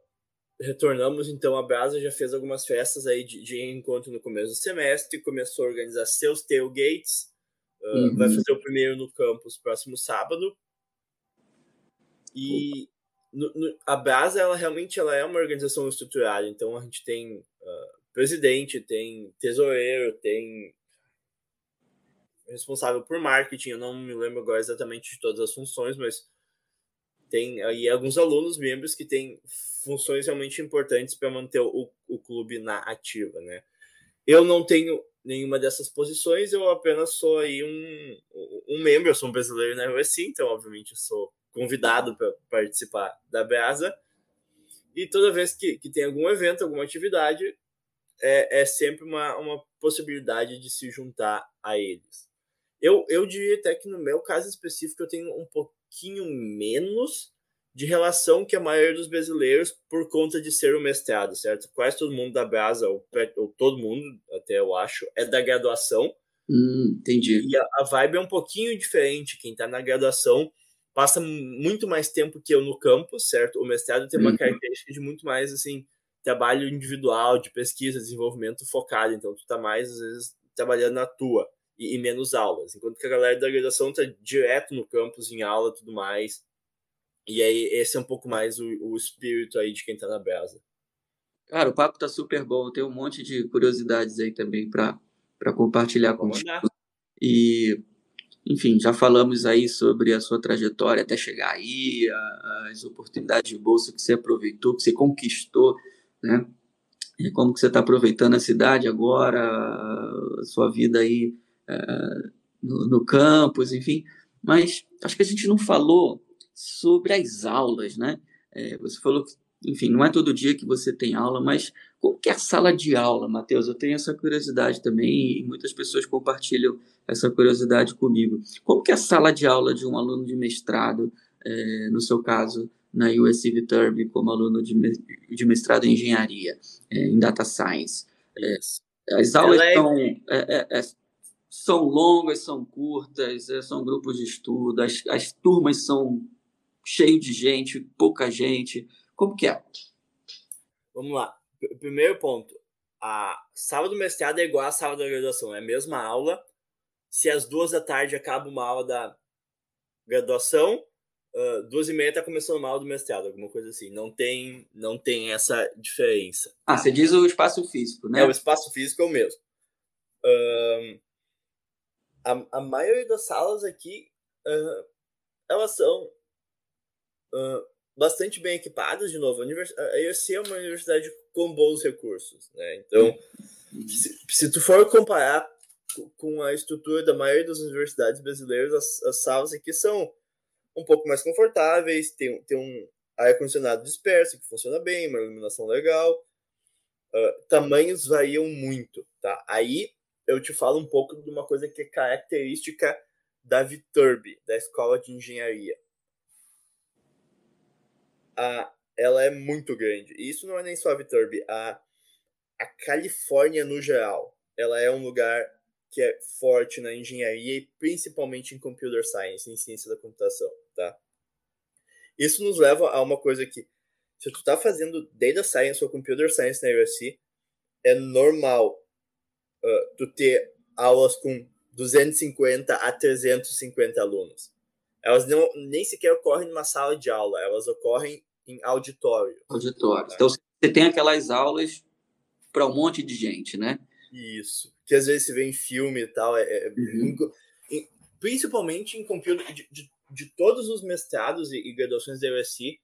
retornamos, então, a Brasa já fez algumas festas aí de, de encontro no começo do semestre, começou a organizar seus tailgates, Uh, uhum. Vai fazer o primeiro no campus próximo sábado. E no, no, a Brasa, ela realmente ela é uma organização estruturada. Então a gente tem uh, presidente, tem tesoureiro, tem responsável por marketing, eu não me lembro agora exatamente de todas as funções, mas tem aí alguns alunos membros que têm funções realmente importantes para manter o, o clube na ativa, né? Eu não tenho nenhuma dessas posições, eu apenas sou aí um, um membro, eu sou um brasileiro na USC, então obviamente eu sou convidado para participar da Brasa. E toda vez que, que tem algum evento, alguma atividade, é, é sempre uma, uma possibilidade de se juntar a eles. Eu, eu diria até que no meu caso específico eu tenho um pouquinho menos de relação que a maioria dos brasileiros por conta de ser o mestrado, certo? Quase todo mundo da Brasa, ou, ou todo mundo, até eu acho, é da graduação. Hum, entendi. E a, a vibe é um pouquinho diferente. Quem está na graduação passa muito mais tempo que eu no campo, certo? O mestrado tem uma uhum. característica de muito mais, assim, trabalho individual, de pesquisa, desenvolvimento focado. Então, tu tá mais, às vezes, trabalhando na tua e, e menos aulas. Enquanto que a galera da graduação tá direto no campus, em aula tudo mais. E aí, esse é um pouco mais o, o espírito aí de quem tá na brasa. Cara, o papo tá super bom. Tem um monte de curiosidades aí também para compartilhar com você. E enfim, já falamos aí sobre a sua trajetória até chegar aí, as oportunidades de bolsa que você aproveitou, que você conquistou, né? E como que você está aproveitando a cidade agora, a sua vida aí no, no campus, enfim. Mas acho que a gente não falou sobre as aulas, né? É, você falou que, enfim, não é todo dia que você tem aula, mas como que é a sala de aula, Matheus? Eu tenho essa curiosidade também e muitas pessoas compartilham essa curiosidade comigo. Como que é a sala de aula de um aluno de mestrado, é, no seu caso, na USC Viterbi, como aluno de, de mestrado em engenharia, é, em data science? É, as aulas é são, é, é, é, longas, são curtas, são grupos de estudo, as, as turmas são cheias de gente, pouca gente. Como que é? Vamos lá. Primeiro ponto, a sala do mestrado é igual à sala da graduação, é a mesma aula. Se às duas da tarde acaba uma aula da graduação, uh, duas e meia está começando uma aula do mestrado, alguma coisa assim. Não tem, não tem essa diferença. Ah, você diz o espaço físico, né? É, o espaço físico é o mesmo. Uh, a, a maioria das salas aqui, uh, elas são bastante bem equipadas, de novo. A USC é uma universidade com bons recursos, né? Então, se, se tu for comparar com a estrutura da maioria das universidades brasileiras, as, as salas aqui são um pouco mais confortáveis, tem, tem um ar-condicionado disperso que funciona bem, uma iluminação legal. Uh, tamanhos variam muito, tá? Aí eu te falo um pouco de uma coisa que é característica da Viterbi, da Escola de Engenharia a, ela é muito grande. E isso não é nem só a Viterbi. A, a Califórnia, no geral, ela é um lugar que é forte na engenharia e principalmente em computer science, em ciência da computação, tá? Isso nos leva a uma coisa que, se tu tá fazendo data science ou computer science na USC, é normal uh, tu ter aulas com 250 a 350 alunos. Elas não, nem sequer ocorrem numa sala de aula, elas ocorrem em auditório. Auditório. Né? Então você tem aquelas aulas para um monte de gente, né? Isso. Que às vezes se vê em filme e tal. É, é uhum. em, em, principalmente em computer. De, de, de, todos os mestrados e, e graduações da USC,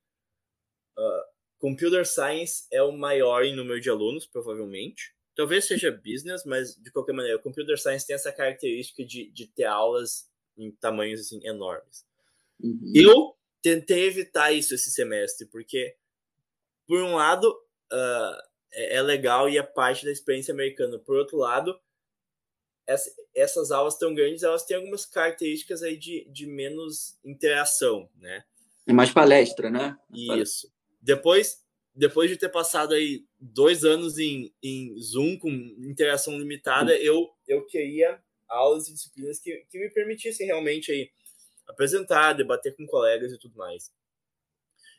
uh, Computer Science é o maior em número de alunos, provavelmente. Talvez seja business, mas de qualquer maneira, Computer Science tem essa característica de, de ter aulas em tamanhos assim, enormes. Uhum. Eu tentei evitar isso esse semestre, porque, por um lado, uh, é, legal e é parte da experiência americana. Por outro lado, essa, essas aulas tão grandes, elas têm algumas características aí de, de menos interação, né? É mais palestra, né? Isso. Depois, depois de ter passado aí dois anos em, em Zoom com interação limitada, eu, eu queria aulas e disciplinas que, que me permitissem realmente aí apresentar, debater com colegas e tudo mais.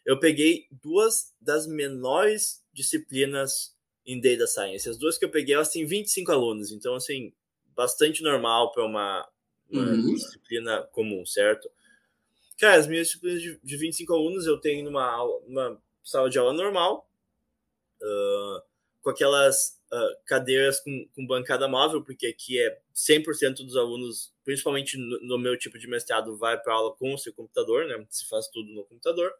Eu peguei duas das menores disciplinas em Data Science. As duas que eu peguei, elas têm 25 alunos, então, assim, bastante normal para uma, uma uhum. disciplina comum, certo? Cara, as minhas disciplinas de, de 25 alunos eu tenho numa aula, sala de aula normal, uh, com aquelas uh, cadeiras com, com, bancada móvel, porque aqui é 100% dos alunos, principalmente no, no, meu tipo de mestrado, vai para aula com o seu computador, né? Se faz tudo no computador.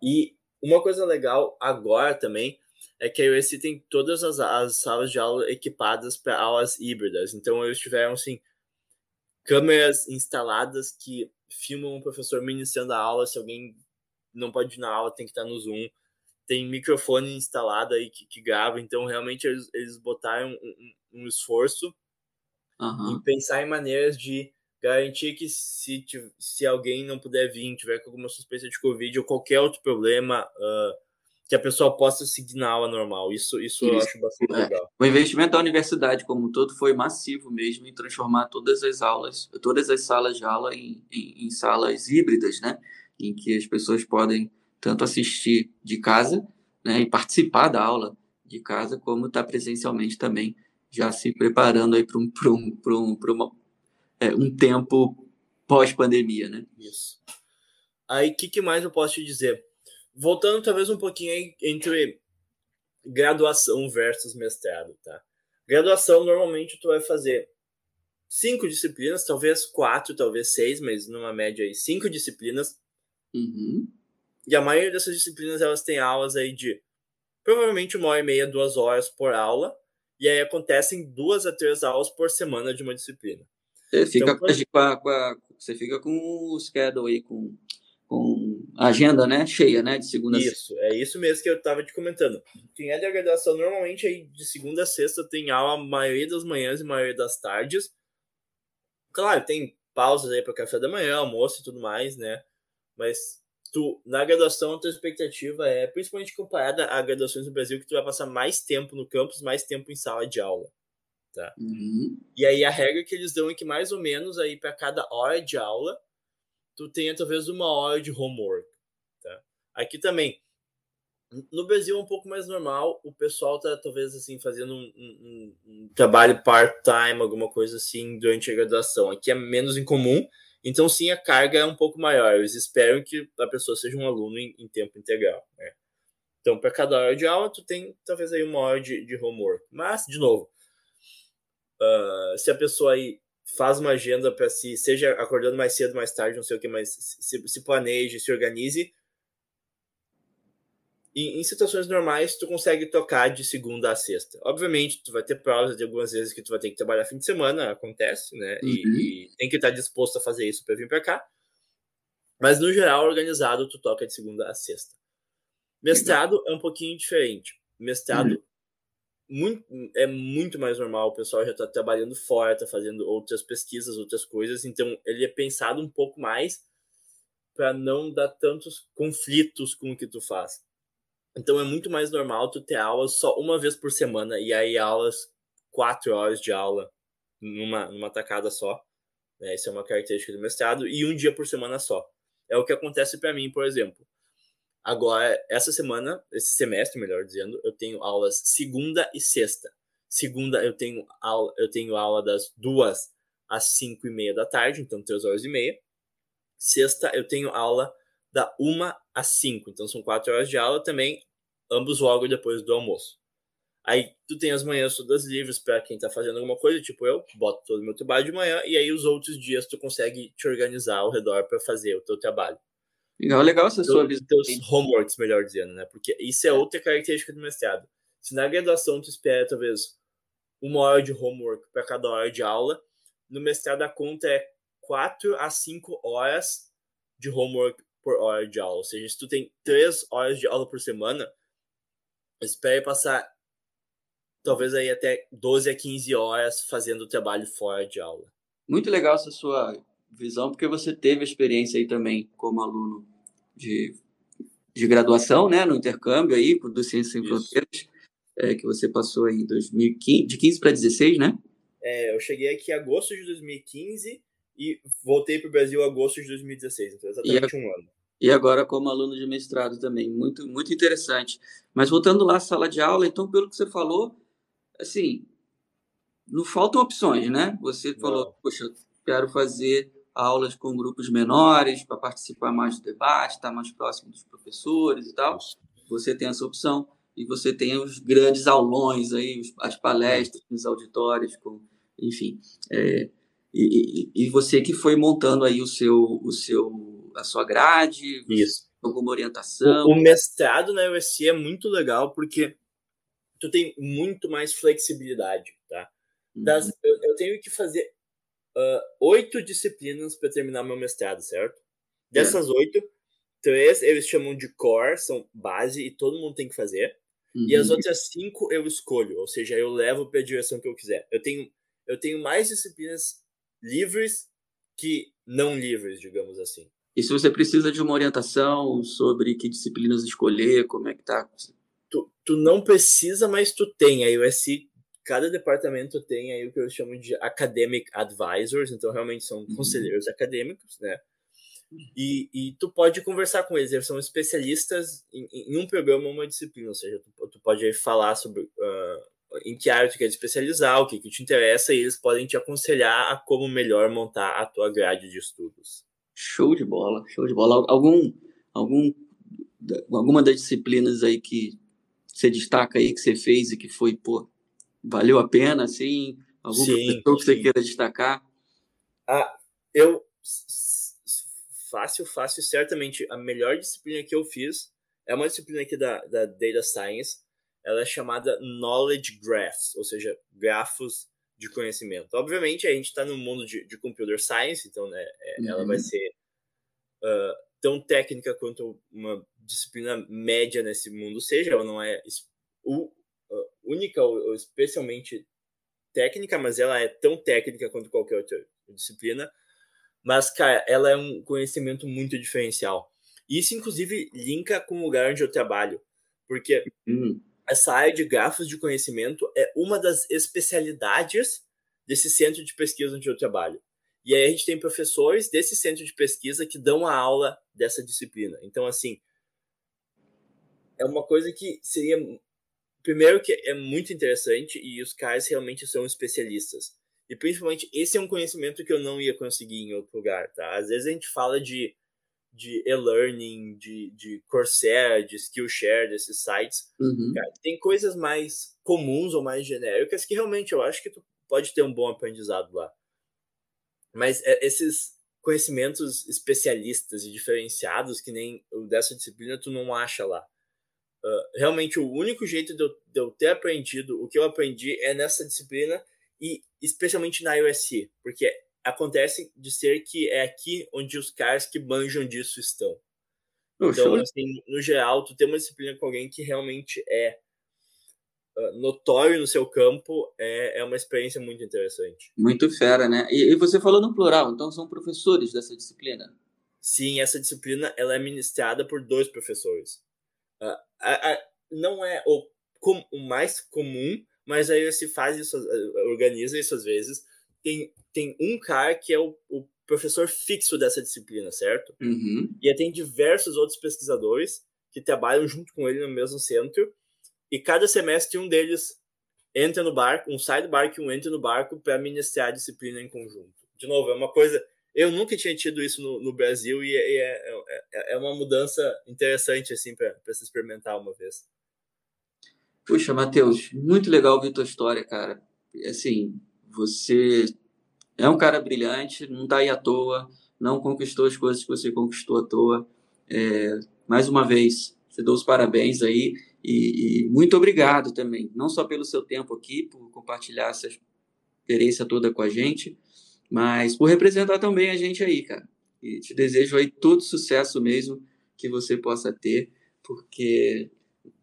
E uma coisa legal agora também é que a USC tem todas as, as salas de aula equipadas para aulas híbridas. Então, eles tiveram, assim, câmeras instaladas que filmam o professor ministrando a aula. Se alguém não pode ir na aula, tem que estar no Zoom. Tem microfone instalado aí que, que grava. Então, realmente, eles, eles botaram um, um esforço uhum. em pensar em maneiras de garantir que se, se alguém não puder vir, tiver com alguma suspeita de Covid ou qualquer outro problema, uh, que a pessoa possa seguir na aula normal. Isso, isso, isso. eu acho bastante é. legal. O investimento da universidade como um todo foi massivo mesmo em transformar todas as aulas, todas as salas de aula em, em, em salas híbridas, né? Em que as pessoas podem tanto assistir de casa né, e participar da aula de casa, como estar tá presencialmente também, já se preparando aí para um, um, um, é, um tempo pós-pandemia, né? Isso. Aí, o que, que mais eu posso te dizer? voltando talvez um pouquinho aí entre graduação versus mestrado, tá? Graduação, normalmente tu vai fazer cinco disciplinas, talvez quatro, talvez seis, mas numa média aí, cinco disciplinas. Uhum. E a maioria dessas disciplinas, elas têm aulas aí de provavelmente uma hora e meia, duas horas por aula. E aí acontecem duas a três aulas por semana de uma disciplina. Você fica, então, com, a, com a, você fica com o schedule aí, com com agenda né, cheia, né? De segunda isso, a Isso, é isso mesmo que eu estava te comentando. Quem é de graduação, normalmente aí de segunda a sexta tem aula a maioria das manhãs e a maioria das tardes. Claro, tem pausas aí para café da manhã, almoço e tudo mais, né? Mas tu, na graduação, a tua expectativa é, principalmente comparada a graduações no Brasil, que tu vai passar mais tempo no campus, mais tempo em sala de aula. Tá? Uhum. E aí a regra que eles dão é que mais ou menos aí para cada hora de aula tu tenha talvez uma hora de homework. Tá? Aqui também, no Brasil é um pouco mais normal, o pessoal tá talvez assim fazendo um, um, um trabalho part-time, alguma coisa assim, durante a graduação. Aqui é menos incomum, então sim, a carga é um pouco maior. Eles esperam que a pessoa seja um aluno em, em tempo integral. Né? Então, para cada hora de aula, tu tem talvez aí uma hora de, de homework. Mas, de novo, uh, se a pessoa aí faz uma agenda para si, seja acordando mais cedo, mais tarde, não sei o que, mas se, se planeje, se organize. E em situações normais, tu consegue tocar de segunda a sexta. Obviamente, tu vai ter provas de algumas vezes que tu vai ter que trabalhar fim de semana, acontece, né? Uhum. E, e, tem que estar disposto a fazer isso para vir para cá. Mas no geral, organizado, tu toca de segunda a sexta. Mestrado é um pouquinho diferente. Mestrado uhum muito, é muito mais normal, o pessoal já está trabalhando fora, está fazendo outras pesquisas, outras coisas, então ele é pensado um pouco mais para não dar tantos conflitos com o que tu faz. Então é muito mais normal tu ter aulas só uma vez por semana, e aí aulas, quatro horas de aula numa, numa tacada só. Né? Isso é uma característica do mestrado, e um dia por semana só. É o que acontece para mim, por exemplo. Agora, essa semana, esse semestre, melhor dizendo, eu tenho aulas segunda e sexta. Segunda eu tenho aula, eu tenho aula das duas às cinco e meia da tarde, então três horas e meia. Sexta eu tenho aula da uma às cinco, então são quatro horas de aula também, ambos logo depois do almoço. Aí tu tem as manhãs todas livres para quem tá fazendo alguma coisa, tipo eu, boto todo o meu trabalho de manhã e aí os outros dias tu consegue te organizar ao redor para fazer o teu trabalho. Legal, legal essa sua visão. Teus homeworks, melhor dizendo, né? Porque isso é outra característica do mestrado. Se na graduação tu espera, talvez, uma hora de homework para cada hora de aula, no mestrado a conta é 4 a 5 horas de homework por hora de aula. Ou seja, se tu tem 3 horas de aula por semana, espere passar talvez aí até 12 a 15 horas fazendo o trabalho fora de aula. Muito legal essa sua visão, porque você teve experiência aí também como aluno de, de graduação, né, no intercâmbio aí, do Ciências Sem Fronteiras, é, que você passou aí em 2015, de 15 para 16, né? É, eu cheguei aqui em agosto de 2015 e voltei para o Brasil em agosto de 2016, então exatamente um ano. E agora como aluno de mestrado também, muito, muito interessante. Mas voltando lá à sala de aula, então, pelo que você falou, assim, não faltam opções, né? Você falou, não. poxa, quero fazer aulas com grupos menores para participar mais do debate, estar mais próximo dos professores e tal. Você tem essa opção. e você tem os grandes aulões aí, as palestras nos auditórios, com, enfim. É, e, e, você que foi montando aí o seu, o seu, a sua grade, Isso. alguma orientação. O, o mestrado na USC é muito legal porque tu tem muito mais flexibilidade, tá? Das, uhum. eu, eu, tenho que fazer uh, oito disciplinas para terminar meu mestrado, certo? Dessas é. oito, três eles chamam de core, são base e todo mundo tem que fazer. Uhum. E as uhum. outras cinco eu escolho, ou seja, eu levo para a direção que eu quiser. Eu tenho, eu tenho mais disciplinas livres que não livres, digamos assim. E se você precisa de uma orientação sobre que disciplinas escolher, como é que tá? Tu, tu não precisa, mas tu tem. A USC, cada departamento tem aí o que eu chamo de academic advisors, então realmente são uhum. conselheiros acadêmicos, né? E, e tu pode conversar com eles, eles são especialistas em, em um programa ou uma disciplina, ou seja, tu, tu pode falar sobre uh, em que área tu quer especializar, o que, que te interessa, e eles podem te aconselhar a como melhor montar a tua grade de estudos. Show de bola, show de bola. Algum, algum, alguma das disciplinas aí que você destaca aí, que você fez e que foi, pô, valeu a pena, assim? Algum sim, professor que você queira destacar? Ah, eu, fácil, fácil, certamente a melhor disciplina que eu fiz é uma disciplina aqui da, da Data Science, ela é chamada Knowledge Graphs, ou seja, grafos de conhecimento. Obviamente, a gente está no mundo de, de, Computer Science, então né, é, uhum. ela vai ser uh, tão técnica quanto uma disciplina média nesse mundo seja. Ela não é uh, única ou, ou especialmente técnica, mas ela é tão técnica quanto qualquer outra disciplina. Mas, cara, ela é um conhecimento muito diferencial. Isso, inclusive, linka com o lugar onde eu trabalho. Porque uhum essa área de grafos de conhecimento é uma das especialidades desse centro de pesquisa onde eu trabalho. E aí a gente tem professores desse centro de pesquisa que dão a aula dessa disciplina. Então, assim, é uma coisa que seria. Primeiro, que é muito interessante e os caras realmente são especialistas. E principalmente, esse é um conhecimento que eu não ia conseguir em outro lugar, tá? Às vezes a gente fala de de e-learning, de, de Coursera, de Skillshare, desses sites. Uhum. Cara, tem coisas mais comuns ou mais genéricas que realmente eu acho que tu pode ter um bom aprendizado lá. Mas é, esses conhecimentos especialistas e diferenciados, que nem o dessa disciplina, tu não acha lá. Uh, realmente, o único jeito de eu, de eu ter aprendido o que eu aprendi é nessa disciplina e especialmente na USC, porque acontece de ser que é aqui onde os caras que manjam disso estão. então, assim, no geral, tu ter uma disciplina com alguém que realmente é uh, notório no seu campo é, é uma experiência muito interessante. Muito fera, né? E, e, você falou no plural, então são professores dessa disciplina? Sim, essa disciplina ela é ministrada por dois professores. Uh, a, a, não é o, com, o mais comum, mas aí se faz isso, organiza isso às vezes. Tem tem um cara que é o, o professor fixo dessa disciplina, certo? Uhum. E tem diversos outros pesquisadores que trabalham junto com ele no mesmo centro. E cada semestre um deles entra no barco, um sai do barco e um entra no barco para ministrar a disciplina em conjunto. De novo, é uma coisa. Eu nunca tinha tido isso no, no Brasil e, é, é, é, é, uma mudança interessante assim para se experimentar uma vez. Puxa, Matheus, muito legal ouvir tua história, cara. Assim, você é um cara brilhante, não está aí à toa, não conquistou as coisas que você conquistou à toa. É, mais uma vez, te dou os parabéns aí e, e, muito obrigado também, não só pelo seu tempo aqui, por compartilhar essa experiência toda com a gente, mas por representar também a gente aí, cara. E te desejo aí todo sucesso mesmo que você possa ter, porque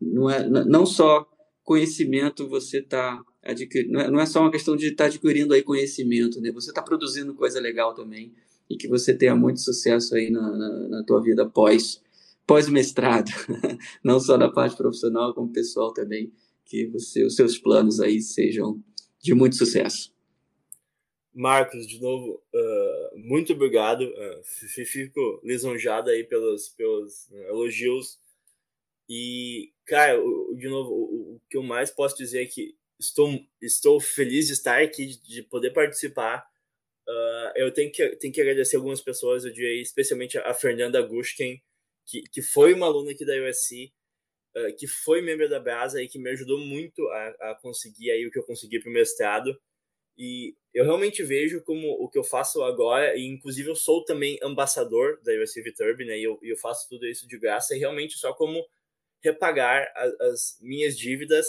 não é não só conhecimento você está adquirir, não é, não é só uma questão de estar tá adquirindo aí conhecimento, né? Você está produzindo coisa legal também e que você tenha muito sucesso aí na, na, na tua vida pós pós mestrado, *laughs* não só na parte profissional como pessoal também, que você os seus planos aí sejam de muito sucesso. Marcos, de novo, uh, muito obrigado. Uh, fico lisonjado aí pelos, pelos uh, elogios. E, cara, de novo, o, o, que eu mais posso dizer é que estou, estou feliz de estar aqui, de poder participar. Uh, eu tenho que, tenho que agradecer algumas pessoas, eu diria especialmente a Fernanda Gushken, que, que foi uma aluna aqui da USC uh, que foi membro da Brasa e que me ajudou muito a, a conseguir aí o que eu consegui para o mestrado. E eu realmente vejo como o que eu faço agora, e inclusive eu sou também ambassador da USC Viterbi, né? E eu, eu faço tudo isso de graça, e realmente só como repagar as minhas dívidas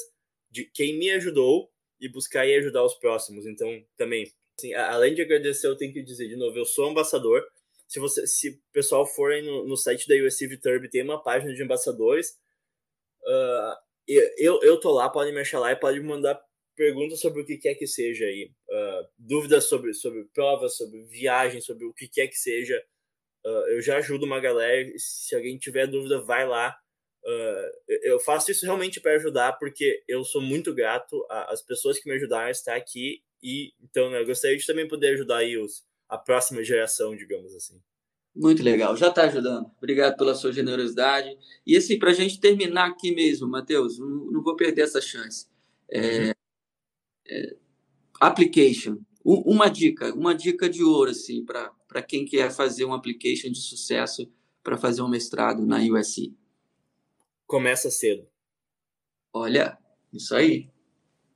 de quem me ajudou e buscar e ajudar os próximos. Então, também, assim, além de agradecer, eu tenho que dizer de novo, eu sou ambassador. Se você, se o pessoal for aí no, no site da USC Viterbi, tem uma página de ambassadores. Uh, eu, eu tô lá, pode me achar lá e pode me mandar perguntas sobre o que quer que seja aí, uh, dúvidas sobre, sobre provas, sobre viagem, sobre o que quer que seja, uh, eu já ajudo uma galera. Se alguém tiver dúvida, vai lá. Uh, eu faço isso realmente para ajudar, porque eu sou muito grato às pessoas que me ajudaram a estar aqui. E então né, eu gostaria de também poder ajudar aí os, a próxima geração, digamos assim. Muito legal, já está ajudando. Obrigado pela sua generosidade. E assim, para a gente terminar aqui mesmo, Matheus, não, não vou perder essa chance. É, uhum é, application. Uma dica, uma dica de ouro assim para quem quer fazer um application de sucesso para fazer um mestrado na USC. Começa cedo. Olha, isso aí.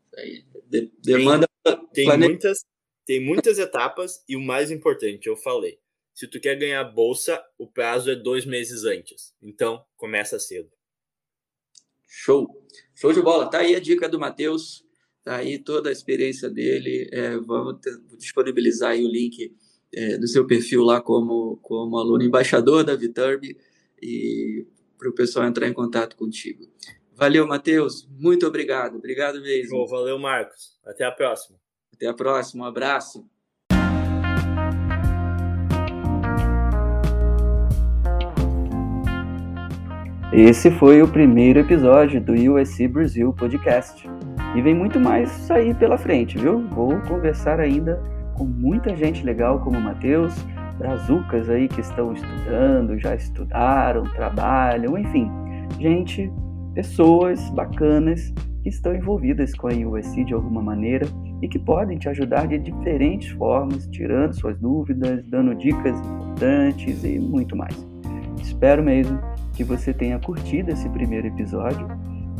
Isso aí. De, demanda. Tem, tem muitas, tem muitas etapas e o mais importante, eu falei. Se tu quer ganhar bolsa, o prazo é dois meses antes. Então, começa cedo. Show. Show de bola. Tá aí a dica do Matheus. Tá aí toda a experiência dele. É, vamos ter, disponibilizar aí o link é, do seu perfil lá como, como aluno embaixador da Viterbi e para o pessoal entrar em contato contigo. Valeu, Matheus. Muito obrigado. Obrigado mesmo. valeu, Marcos. Até a próxima. Até a próxima. Um abraço. Esse foi o primeiro episódio do USC Brasil Podcast. E vem muito mais aí pela frente, viu? Vou conversar ainda com muita gente legal como o Matheus, brazucas aí que estão estudando, já estudaram, trabalham, enfim, gente, pessoas bacanas que estão envolvidas com a USC de alguma maneira e que podem te ajudar de diferentes formas, tirando suas dúvidas, dando dicas importantes e muito mais. Espero mesmo que você tenha curtido esse primeiro episódio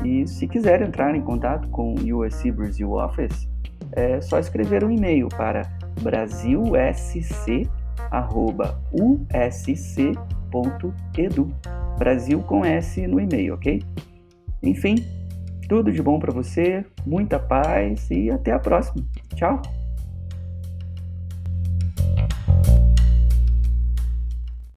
e se quiser entrar em contato com o USC Brasil Office, é só escrever um e-mail para brasilsc@usc.edu. Brasil com S no e-mail, ok? Enfim, tudo de bom para você, muita paz e até a próxima. Tchau!